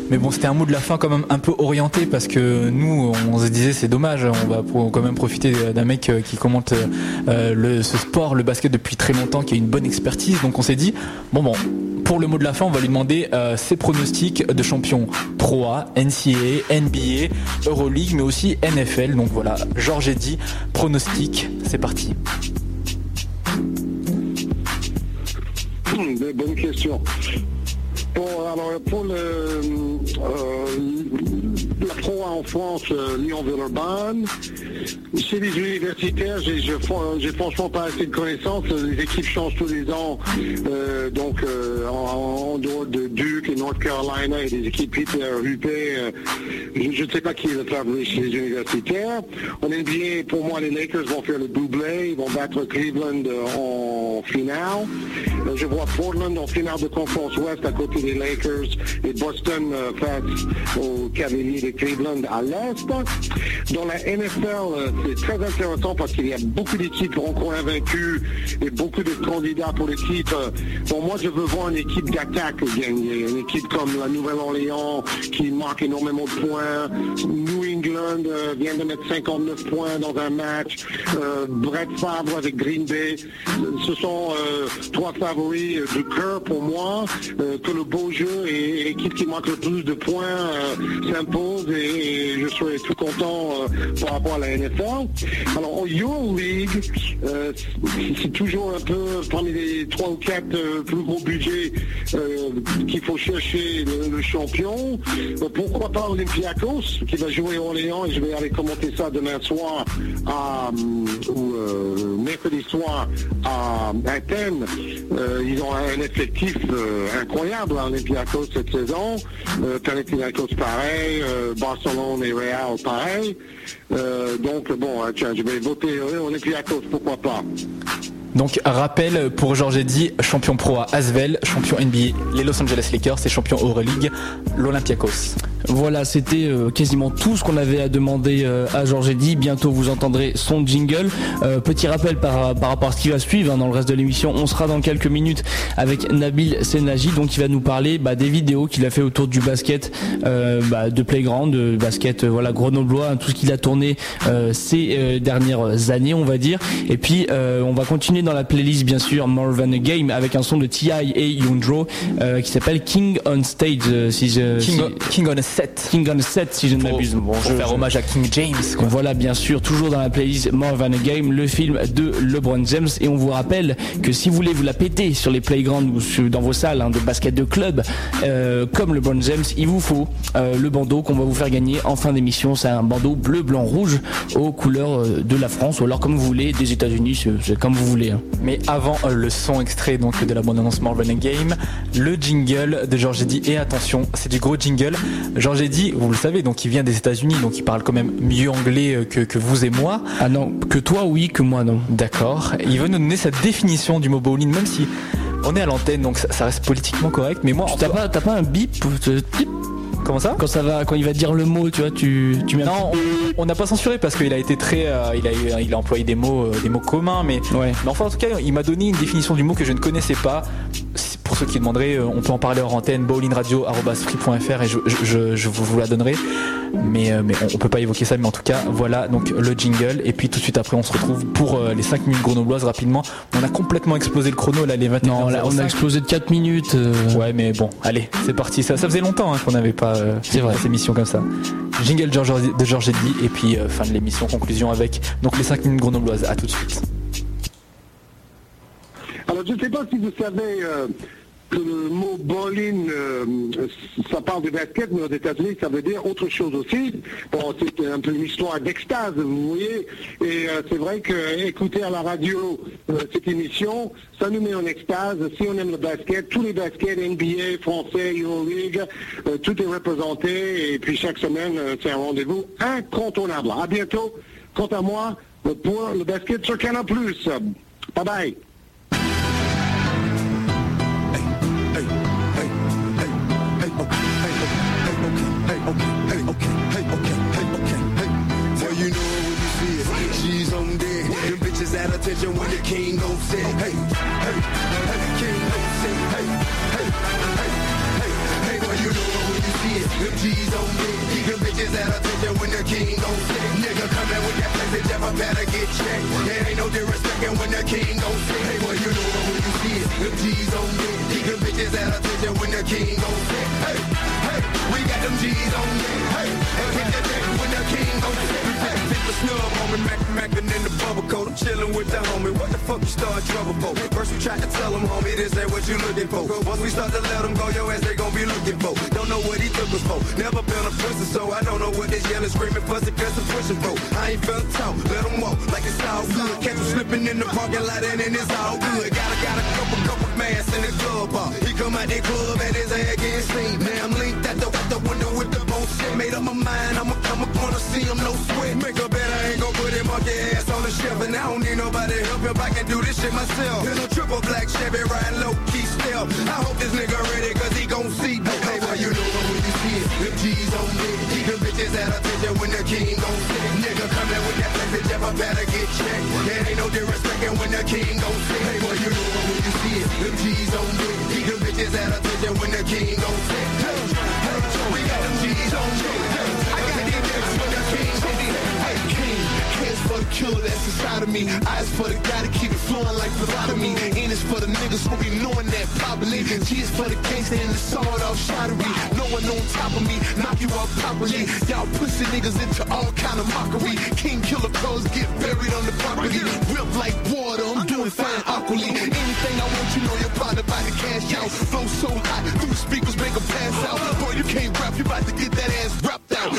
[SPEAKER 2] Mais bon, c'était un mot de la fin quand même un peu orienté parce que nous, on se disait c'est dommage, on va quand même profiter d'un mec euh, qui commente euh, le, ce sport, le basket depuis très longtemps, qui a une bonne expertise. Donc on s'est dit bon bon, pour le mot de la fin, on va lui demander euh, ses pronostics de champion Pro A, NCAA, NBA, Euroleague, mais aussi NFL. Donc voilà, Georges Eddy, pronostic, c'est parti.
[SPEAKER 13] Hmm, de bonnes questions. Bon, alors pour le, euh, la pro en France, euh, Lyon-Villeurbanne, chez les universitaires, j'ai franchement pas assez de connaissances. Les équipes changent tous les ans. Euh, donc, euh, en, dehors de Duke et North Carolina et des équipes hyper huppées, je ne sais pas qui est le favori chez les universitaires. En NBA, pour moi, les Lakers vont faire le doublé. Ils vont battre Cleveland en finale. Je vois Portland en finale de conférence Ouest à côté des Lakers et Boston face aux Cavaliers Cleveland à l'Est. Dans la NFL, euh, c'est très intéressant parce qu'il y a beaucoup d'équipes encore invaincues et beaucoup de candidats pour le titre. Bon, moi, je veux voir une équipe d'attaque gagner. Une équipe comme la Nouvelle-Orléans qui marque énormément de points. New England euh, vient de mettre 59 points dans un match. Euh, Brett Favre avec Green Bay. Ce sont euh, trois favoris de cœur pour moi. euh, que le beau jeu et, l'équipe qui marque le plus de points euh, s'impose et, je serai tout content euh, par rapport à la NFL. Alors, en Euroleague, euh, c'est- toujours un peu parmi les trois ou quatre euh, plus gros budgets qu'il faut chercher le, champion. Pourquoi pas Olympiakos, qui va jouer Orléans et je vais aller commenter ça demain soir à, ou mercredi soir à Athènes. Ils ont un effectif incroyable à Olympiakos cette saison. Panathinaikos pareil, Barcelone et Real pareil. Euh, donc bon, hein, tiens, je vais voter euh, Olympiakos, pourquoi pas.
[SPEAKER 2] Donc rappel pour Georges Eddy, champion pro à Asvel, champion NBA les Los Angeles Lakers et champion Euroleague l'Olympiakos.
[SPEAKER 1] Voilà, c'était euh, quasiment tout ce qu'on avait à demander euh, à Georges Eddy. Bientôt, vous entendrez son jingle. Euh, petit rappel par, rapport à ce qui va suivre hein, dans le reste de l'émission. On sera dans quelques minutes avec Nabil Senagi, donc il va nous parler bah, des vidéos qu'il a fait autour du basket bah, de playground, de basket voilà grenoblois, hein, tout ce qu'il a tourné ces dernières années, on va dire. Et puis on va continuer dans la playlist bien sûr More Than a Game avec un son de Ti et Yundro qui s'appelle King on Stage. Si je,
[SPEAKER 2] King on Stage. 7.
[SPEAKER 1] King on 7, si je ne m'abuse. Bon,
[SPEAKER 2] pour faire hommage à King James.
[SPEAKER 1] Voilà, bien sûr, toujours dans la playlist More Than a Game, le film de LeBron James. Et on vous rappelle que si vous voulez vous la péter sur les playgrounds ou dans vos salles hein, de basket de club, euh, comme LeBron James, il vous faut euh, le bandeau qu'on va vous faire gagner en fin d'émission. C'est un bandeau bleu, blanc, rouge aux couleurs euh, de la France, ou alors comme vous voulez, des États-Unis, c'est comme vous voulez. Hein.
[SPEAKER 2] Mais avant le son extrait donc de la bande annonce More Than a Game, le jingle de Georges Eddy. Et attention, c'est du gros jingle. Georges Eddy, vous le savez, donc il vient des États-Unis, donc il parle quand même mieux anglais euh, que, que vous et moi.
[SPEAKER 1] Ah non, que toi oui, que moi non.
[SPEAKER 2] D'accord. Il veut nous donner sa définition du mot bowling, même si on est à l'antenne, donc ça, ça reste politiquement correct. Mais moi, en
[SPEAKER 1] T'as pas, t'as pas un bip, euh, bip
[SPEAKER 2] comment ça?
[SPEAKER 1] Quand ça va, quand il va dire le mot, tu vois, tu, tu mets un
[SPEAKER 2] Non, on- on n'a pas censuré parce qu'il a été très, euh, il a, il a employé des mots, euh, des mots communs, mais,
[SPEAKER 1] Ouais.
[SPEAKER 2] mais enfin en tout cas, il m'a donné une définition du mot que je ne connaissais pas. Pour ceux qui demanderaient, euh, on peut en parler hors antenne, bowlingradio@free.fr et je, je, je- je vous, la donnerai. Mais, euh, mais on, on peut pas évoquer ça, mais en tout cas, voilà donc le jingle. Et puis tout de suite après, on se retrouve pour euh, les 5 minutes grenobloises rapidement. On a complètement explosé le chrono là, les 21
[SPEAKER 1] Non, là, on a explosé de 4 minutes. euh,
[SPEAKER 2] Ouais, mais bon, allez, c'est parti. Ça, ça faisait longtemps hein, qu'on n'avait pas euh,
[SPEAKER 1] C'est vrai.
[SPEAKER 2] cette émission comme ça. Jingle de Georges de Georges Eddy et puis euh, fin de l'émission, conclusion avec donc les 5 minutes grenobloises. À tout de suite.
[SPEAKER 13] Je ne sais pas si vous savez euh, que le mot bowling, euh, ça parle de basket, mais aux États-Unis, ça veut dire autre chose aussi. Bon, c'est un peu une histoire d'extase, vous voyez. Et euh, c'est vrai que écouter à la radio cette émission, ça nous met en extase. Si on aime le basket, tous les baskets, NBA, français, Euroleague, tout est représenté. Et puis chaque semaine, c'est un rendez-vous incontournable. À bientôt. Quant à moi, pour le basket sur Canal+. Bye bye.
[SPEAKER 12] Attention when the king gon' set. Hey, hey, hey, king gon' set. Hey, hey, hey, hey, hey. Well, you know when you see it, them G's on deck. Them bitches at attention when the king gon' set. Nigga coming with that jab, I better get checked. There ain't no disrespecting when the king gon' set. Hey, well, you know when you see it, them G's on deck. Them bitches at attention when the king gon' set. Hey, hey, we got them G's on deck. Hey, and hit the deck when the king gon' set. Snub me, Mac Mackin in the bubble coat. I'm chillin' with the homie. What the fuck you start trouble for? First we try to tell him, homie, this ain't what you looking for. Once we start to let him go, your ass they gon' be looking for. Don't know what he took us for. Never been a pussy, so I don't know what this yelling, screaming, fussing, cussing, pushing for. I ain't felt talk, let him walk like it's all good. Catch him slipping in the parking lot and then it's all good. Got a, got a couple, couple mass in the club bar. He come out that club and his ass getting seen. Man, I'm linked at the, at the Made up my mind, I'ma come I'ma wanna see him no sweat. Make a bet I ain't gon' put him monkey ass on the shelf. And I don't need nobody help if I can do this shit myself. In a triple black Chevy riding low key stealth. I hope this nigga ready cause he gon' see. Hey, hey, boy, you know when you see it. Them G's on me. Keep them bitches at attention when the king gon' sit. Nigga coming with that message I better get checked. There ain't no disrespecting when the king gon' sit. Hey, boy, you know when you see it. Them G's on me. Keep them bitches at attention when the king gon' sit. Hey, we got them G's on me. For the killer that's inside of me. Eyes for the guy to keep it flowing like me. N is for the niggas who be knowing that probably. G is for the gangster and the sword off shottery. No one on top of me, knock you out properly. Y'all pussy niggas into all kind of mockery. King killer crows get buried on the property. Whip like water, I'm doing fine awkwardly. Anything I want, you know your partner about to cash out. Flow so hot, through speakers make a pass out. Boy, you can't rap, you about to get that ass wrapped.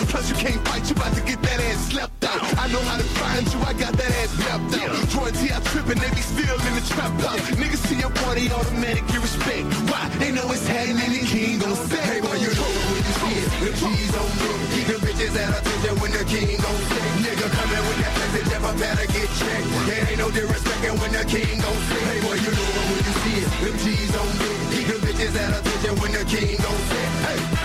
[SPEAKER 12] Plus you can't fight, you about to get that ass slapped out. I know how to find you, I got that ass mapped out. Join T, I trippin', they be still in the trap house. Niggas see your party automatic, you respect. Why? They know it's happening, the king gon' say. Hey, boy, you know when you see it. The G's on me. Keep them bitches at attention when the king gon' say. Nigga coming with that message, if I better get checked. There ain't no disrespecting when the king gon' say. Hey, boy, you know when you see it. Them G's on me. Keep them bitches at attention when the king gon' say. Hey,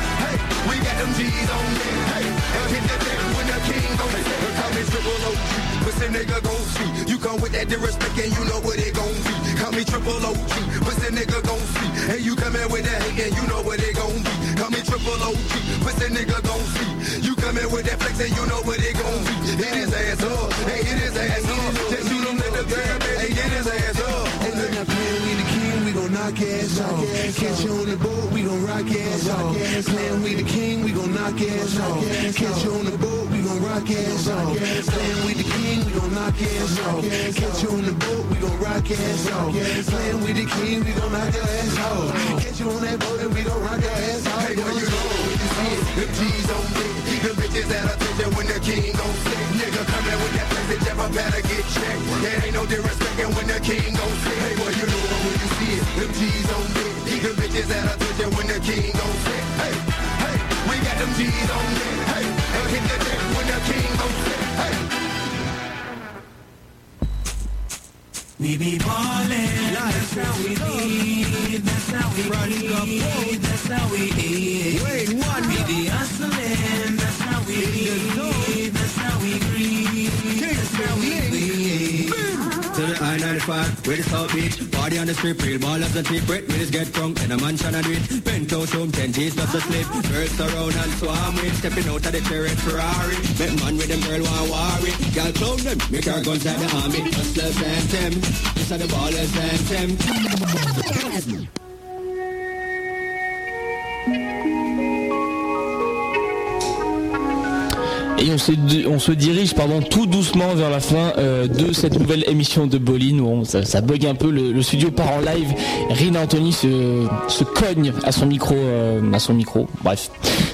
[SPEAKER 12] we got them G's on me. Hey, and hit the deck when the king gon' say. Call me triple OG. Pussy nigga gon' see. You come with that disrespect and you know what it gon' be. Call me triple OG. Pussy nigga gon' see. Hey, you come in with that hate and you know what it gon' be. Call me triple OG. Pussy nigga gon' see. You come in with that flex and you know what it gon' be. Hit his ass up. Hey, hit his ass up. Just shoot him in the gram. Hey, hit his ass up.
[SPEAKER 14] Knock ass off. Catch you on the boat, we gon' rock ass off. Playing we the king, we gon' knock ass off. Catch you on the boat, we gon' rock ass off. Playing we the king, we gon' knock ass off. Catch you on the boat, we gon' rock ass off. Playing we the king, we gon' knock your ass off. Catch you on that boat and we gon' rock your ass off.
[SPEAKER 12] Hey, boy, you it. Them G's on. Keep them bitches at attention when the king gon' say. Nigga coming with that message, I better get checked. There ain't no disrespecting when the king gon' say. Hey, boy, you know when you see it. Them G's on them bitches at attention when the king gon' say. Hey, hey, we got them G's on me. Hey, hit the deck when the king gon' say. Hey.
[SPEAKER 8] We be ballin', that's how we eat, that's how we eat, that's how we eat.
[SPEAKER 12] Wait, what?
[SPEAKER 9] I-95, where the South Beach Party on the strip, real ballers and cheap Wet willies get drunk in a mansion and with Penthouse home, 10 G's just to sleep Girls around and swarm with Stepping out of the chariot Ferrari Make man with them girl want worry. Girl clown them, make our guns like the army. Hustlers anthem, this are the ballers anthem
[SPEAKER 1] Et on se, dirige pardon, tout doucement vers la fin euh, de cette nouvelle émission de Bolin. Bon, ça, bug un peu, le, studio part en live. Rina Anthony se, se cogne à son micro. euh, à son micro. Bref,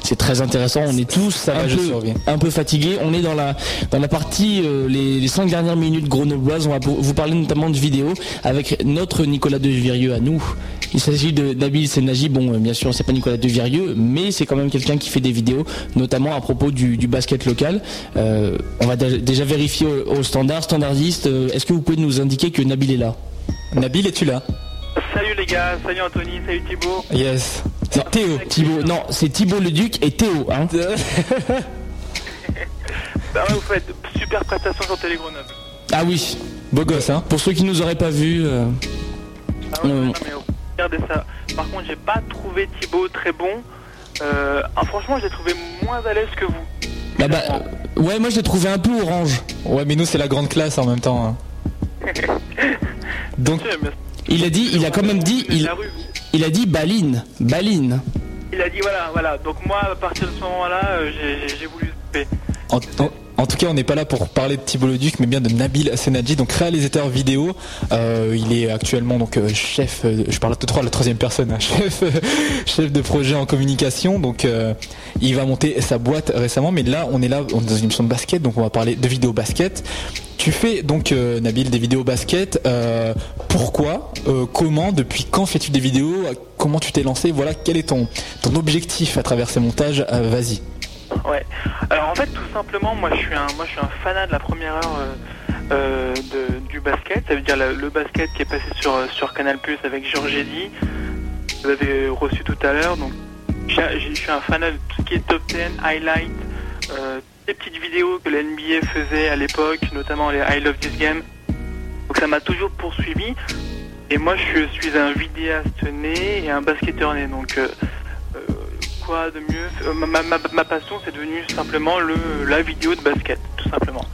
[SPEAKER 1] c'est très intéressant. On est tous un, peu,
[SPEAKER 2] surviens.
[SPEAKER 1] un peu fatigués. On est dans la, dans la partie, euh, les, les cinq dernières minutes grenobloises. On va vous parler notamment de vidéos avec notre Nicolas de Virieux à nous. Il s'agit de Nabil Senaji. Bon, euh, bien sûr, c'est pas Nicolas de Virieux, mais c'est quand même quelqu'un qui fait des vidéos, notamment à propos du, du basket local. Euh, on va dé- déjà vérifier au, au standard, standardiste. Est-ce que vous pouvez nous indiquer que Nabil est là?
[SPEAKER 2] Nabil, es-tu là?
[SPEAKER 15] Salut les gars, salut Anthony, salut Thibaut.
[SPEAKER 2] Yes.
[SPEAKER 1] Non, Théo. Thibaut, non, c'est Thibaut le Duc et Théo. Hein <laughs>
[SPEAKER 15] Bah ouais, vous faites super prestation sur Télé Grenoble.
[SPEAKER 1] ah oui.
[SPEAKER 2] Beau gosse, hein
[SPEAKER 1] Pour ceux qui nous auraient pas vus. euh,
[SPEAKER 15] Ah ouais,
[SPEAKER 1] euh,
[SPEAKER 15] non, mais regardez ça. Par contre, j'ai pas trouvé Thibaut très bon. Euh, ah, franchement, j'ai trouvé moins à l'aise que vous.
[SPEAKER 1] bah, bah, euh, ouais, moi je l'ai trouvé un peu orange.
[SPEAKER 2] Ouais, mais nous, c'est la grande classe en même temps. hein. <laughs> Donc,
[SPEAKER 1] Il a dit, il a quand même dit, il, a dit baline, baline.
[SPEAKER 15] Il a dit voilà, voilà. Donc moi, à partir de ce moment-là, euh, j'ai- voulu.
[SPEAKER 2] En, en- en tout cas, on n'est pas là pour parler de Thibault Leduc, mais bien de Nabil Senadji, donc réalisateur vidéo. Euh, il est actuellement donc euh, chef, euh, je parle de trois, la troisième personne, hein, <laughs> chef, chef de projet en communication. Donc, il va monter sa boîte récemment, mais là, on est là, on est dans une émission de basket, donc on va parler de vidéo basket. Tu fais donc Nabil des vidéos basket. Pourquoi Comment Depuis quand fais-tu des vidéos? Comment tu t'es lancé? Voilà, quel est ton ton objectif à travers ces montages? Vas-y.
[SPEAKER 15] Ouais. Alors en fait, tout simplement, moi je suis un, moi je suis un fanat de la première heure euh, euh, de- du basket. Ça veut dire le basket qui est passé sur euh, sur Canal Plus avec Georges Eddy. Vous l'avez reçu tout à l'heure. Donc, je suis un fanat de tout ce qui est top 10, highlight, euh, les petites vidéos que la NBA faisait à l'époque, notamment les I Love This Game. Donc ça m'a toujours poursuivi. Et moi, je suis un vidéaste né et un basketteur né. Donc euh, quoi de mieux Euh, ma, ma- ma- passion c'est devenu simplement le, la vidéo de basket, tout simplement.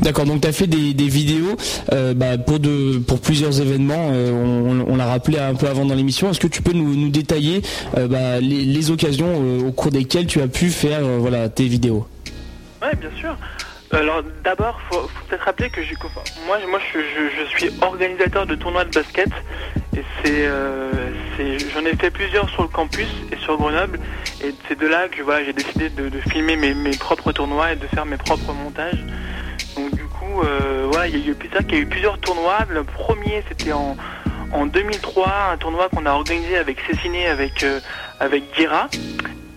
[SPEAKER 1] D'accord, donc tu as fait des, des vidéos euh, bah, pour, de, pour plusieurs événements, euh, on, on l'a rappelé un peu avant dans l'émission. Est-ce que tu peux nous, nous détailler bah, les, les occasions au cours desquelles tu as pu faire voilà, tes vidéos?
[SPEAKER 15] Ouais, bien sûr. Alors d'abord, faut, faut peut-être rappeler que moi, je, suis organisateur de tournois de basket et euh, c'est, j'en ai fait plusieurs sur le campus et sur Grenoble et c'est de là que j'ai décidé de, filmer mes, propres tournois et de faire mes propres montages. Donc du coup, euh, il y a eu plusieurs, y a eu plusieurs tournois. Le premier, c'était en, en 2003, un tournoi qu'on a organisé avec Céciné, avec euh, avec Gira.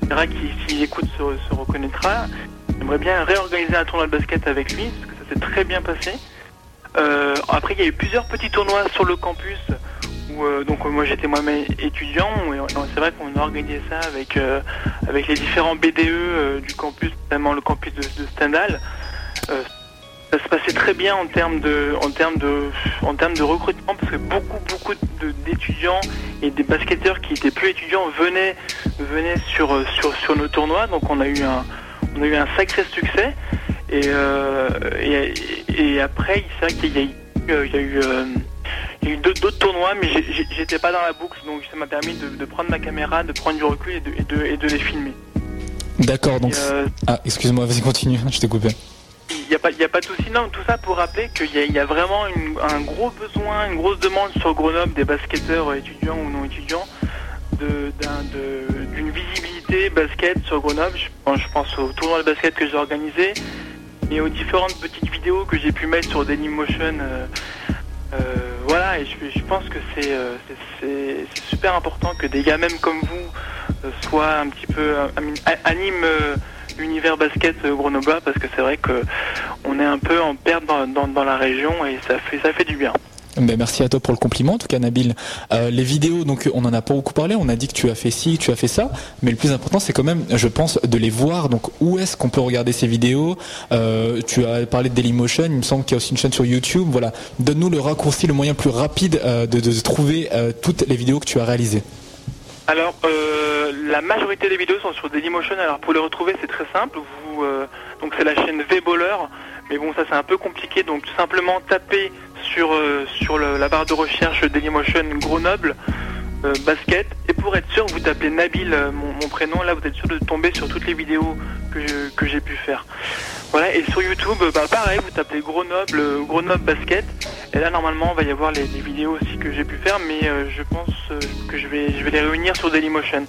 [SPEAKER 15] Gira qui, s'il écoute, se reconnaîtra. J'aimerais bien réorganiser un tournoi de basket avec lui, parce que ça s'est très bien passé. Euh, après, il y a eu plusieurs petits tournois sur le campus, où euh, donc moi j'étais moi-même étudiant, et, c'est vrai qu'on a organisé ça avec euh, avec les différents BDE du campus, notamment le campus de, de Stendhal. Ça se passait très bien en termes de en termes de en termes de recrutement parce que beaucoup beaucoup d'étudiants et des basketteurs qui étaient plus étudiants venaient venaient sur sur sur nos tournois donc on a eu un on a eu un sacré succès et euh, et, et après c'est vrai qu'il y a eu euh, il y a eu euh, il y a eu d'autres tournois mais j'étais pas dans la boucle donc ça m'a permis de, de prendre ma caméra de prendre du recul et de, et de, et de les filmer
[SPEAKER 2] D'accord, donc. Ah, excuse-moi, vas-y, continue, <laughs> je t'ai coupé.
[SPEAKER 15] Il n'y a, pas- y a pas de souci, non, tout ça pour rappeler qu'il y, y a vraiment une- un gros besoin, une grosse demande sur Grenoble des basketteurs étudiants ou non étudiants de- basket sur Grenoble. Je, pense- au tournoi de basket que j'ai organisé et aux différentes petites vidéos que j'ai pu mettre sur Dailymotion. euh, euh, voilà, et je, pense que c'est euh, c'est- super important que des gars même comme vous euh, soient un petit peu animent l'univers basket grenoblois parce que c'est vrai que on est un peu en perte dans, dans- dans la région et ça fait ça fait du bien.
[SPEAKER 2] Ben, merci à toi pour le compliment, en tout cas Nabil. Euh, les vidéos, donc on en a pas beaucoup parlé, on a dit que tu as fait ci, tu as fait ça, mais le plus important c'est quand même, je pense, de les voir. Donc où est-ce qu'on peut regarder ces vidéos Euh, Tu as parlé de Dailymotion, il me semble qu'il y a aussi une chaîne sur YouTube. Voilà, donne-nous le raccourci, le moyen plus rapide euh, de, trouver toutes les vidéos que tu as réalisées.
[SPEAKER 15] Alors, la majorité des vidéos sont sur Dailymotion. Alors, pour les retrouver, c'est très simple. Donc, c'est la chaîne V-Baller. Mais bon, ça, c'est un peu compliqué. Donc, tout simplement, tapez sur, euh, sur la barre de recherche Dailymotion Grenoble euh, basket. Et pour être sûr, vous tapez Nabil, euh, mon, prénom. Là, vous êtes sûr de tomber sur toutes les vidéos que, j'ai pu faire. Voilà. Et sur YouTube, bah, pareil, vous tapez Grenoble, Grenoble basket. Et là, normalement, il va y avoir les, vidéos aussi que j'ai pu faire, mais je pense que je vais, je vais les réunir sur Dailymotion.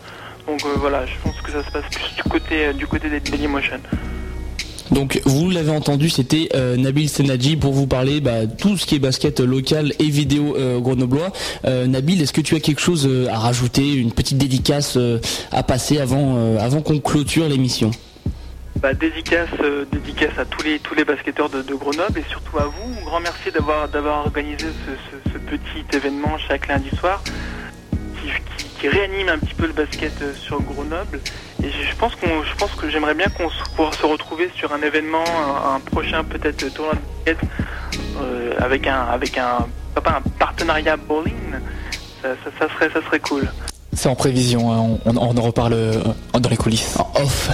[SPEAKER 15] Donc voilà, je pense que ça se passe plus du côté, du côté des Dailymotion.
[SPEAKER 1] Donc vous l'avez entendu, c'était euh, Nabil Senadji pour vous parler bah, tout ce qui est basket local et vidéo euh, grenoblois. Euh, Nabil, est-ce que tu as quelque chose à rajouter, une petite dédicace à passer avant, avant qu'on clôture l'émission?
[SPEAKER 15] Bah, dédicace, dédicace à tous les tous les basketteurs de, Grenoble et surtout à vous. Un grand merci d'avoir organisé ce, petit événement chaque lundi soir qui- réanime un petit peu le basket euh, sur Grenoble. Et je pense qu'on je pense que j'aimerais bien qu'on pouvoir se retrouver sur un événement, un, prochain peut-être tournoi de basket euh, avec un avec un pas un partenariat bowling. Ça- ça serait ça serait cool.
[SPEAKER 2] C'est en prévision, hein, on, on en reparle euh, dans les coulisses.
[SPEAKER 1] En off.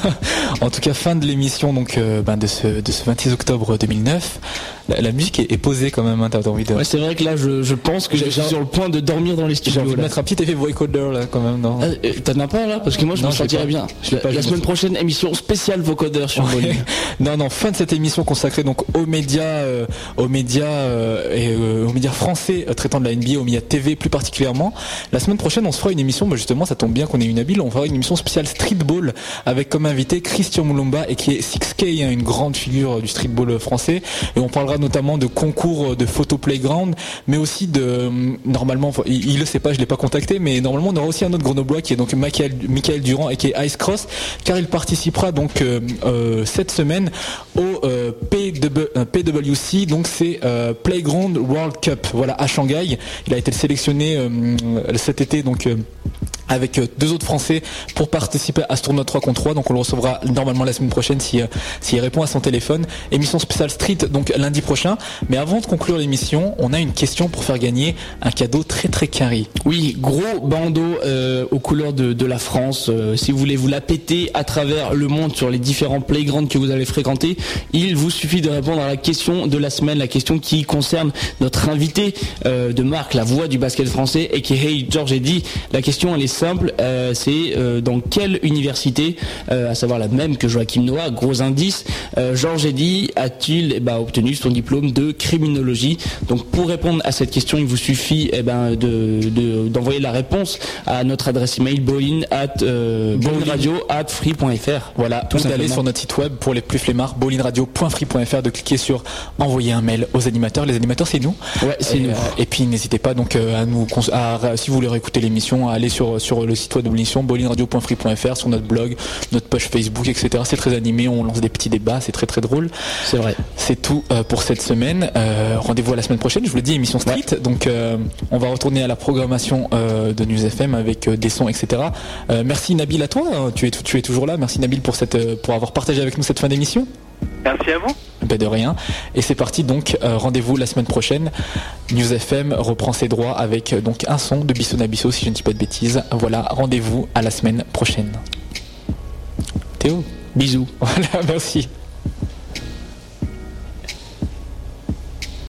[SPEAKER 1] <laughs>
[SPEAKER 2] en tout cas, fin de l'émission donc euh, ben, de, ce, de ce 26 octobre 2009. La, la musique est, est posée quand même, hein, t'as envie de...
[SPEAKER 1] Ouais, c'est vrai que là, je, je pense que je suis sur le point de dormir dans les
[SPEAKER 2] J'ai
[SPEAKER 1] studios.
[SPEAKER 2] envie de
[SPEAKER 1] là.
[SPEAKER 2] mettre un petit effet vocoder là quand même. Non
[SPEAKER 1] Ah, euh, T'en as pas là? Parce que moi je me sentirais bien.
[SPEAKER 2] Je
[SPEAKER 1] la semaine prochaine, émission spéciale vocodeur sur
[SPEAKER 2] Ouais. <laughs>
[SPEAKER 1] Volume.
[SPEAKER 2] non, non, fin de cette émission consacrée donc aux médias, euh, aux médias et aux médias français traitant de la NBA, aux médias TV plus particulièrement. La semaine prochaine, on se fera une émission. Bah, justement, ça tombe bien qu'on ait une habile. On fera une émission spéciale streetball avec comme invité Christian Moulomba et qui est 6K, hein, une grande figure du streetball français. Et on parlera notamment de concours de photo playground, mais aussi de normalement, il, il le sait pas, je l'ai pas contacté, mais normalement on aura aussi un autre grenoblois qui est donc Michael, Durand et qui est Ice Cross, car il participera donc euh, euh, cette semaine au euh, PW, euh, PWC, donc c'est euh, Playground World Cup, voilà à Shanghai. Il a été sélectionné euh, cet été donc. Euh, avec euh, deux autres Français pour participer à ce tournoi 3 contre 3. Donc on le recevra normalement la semaine prochaine si, euh, s'il répond à son téléphone. Émission spéciale Street donc lundi prochain. Mais avant de conclure l'émission, on a une question pour faire gagner un cadeau très très carré.
[SPEAKER 1] Oui, gros bandeau aux couleurs de, la France. Si vous voulez vous la péter à travers le monde sur les différents playgrounds que vous allez fréquenter, il vous suffit de répondre à la question de la semaine, la question qui concerne notre invité de marque, la voix du basket français, et qui Hey George Eddy. La question elle est simple, euh, c'est euh, dans quelle université, euh, à savoir la même que Joachim Noah, gros indice, euh, George Eddy a-t-il eh ben, obtenu son diplôme de criminologie Donc pour répondre à cette question, il vous suffit eh ben, de, de- d'envoyer la réponse à notre adresse email bowling at bowlingradio at free.fr.
[SPEAKER 2] Voilà,
[SPEAKER 1] Tout
[SPEAKER 2] d'aller sur notre site web pour les plus flemmards, bowlingradio.free.fr, de cliquer sur envoyer un mail aux animateurs. Les animateurs, c'est nous.
[SPEAKER 1] Ouais, c'est
[SPEAKER 2] et,
[SPEAKER 1] nous.
[SPEAKER 2] et puis n'hésitez pas donc à nous, à- si vous voulez réécouter l'émission, à aller sur sur le site web de l'émission, bowlingradio.free.fr, sur notre blog, notre page Facebook, etc. C'est très animé, on lance des petits débats, c'est très très drôle.
[SPEAKER 1] C'est vrai.
[SPEAKER 2] C'est tout euh, pour cette semaine. Euh, Rendez-vous à la semaine prochaine. Je vous le dis, émission street. Donc euh, on va retourner à la programmation euh, de News FM avec euh, des sons, etc. Euh, merci Nabil à toi. hein. Tu es tu es toujours là. Merci Nabil pour cette euh, pour avoir partagé avec nous cette fin d'émission.
[SPEAKER 15] Merci à vous.
[SPEAKER 2] Ben de rien. Et c'est parti donc. euh, Rendez-vous la semaine prochaine. News FM reprend ses droits avec euh, donc un son de Bisson Abisso si je ne dis pas de bêtises. Voilà. Rendez-vous à la semaine prochaine. Théo.
[SPEAKER 1] Bisous. <laughs>
[SPEAKER 2] Voilà. Merci.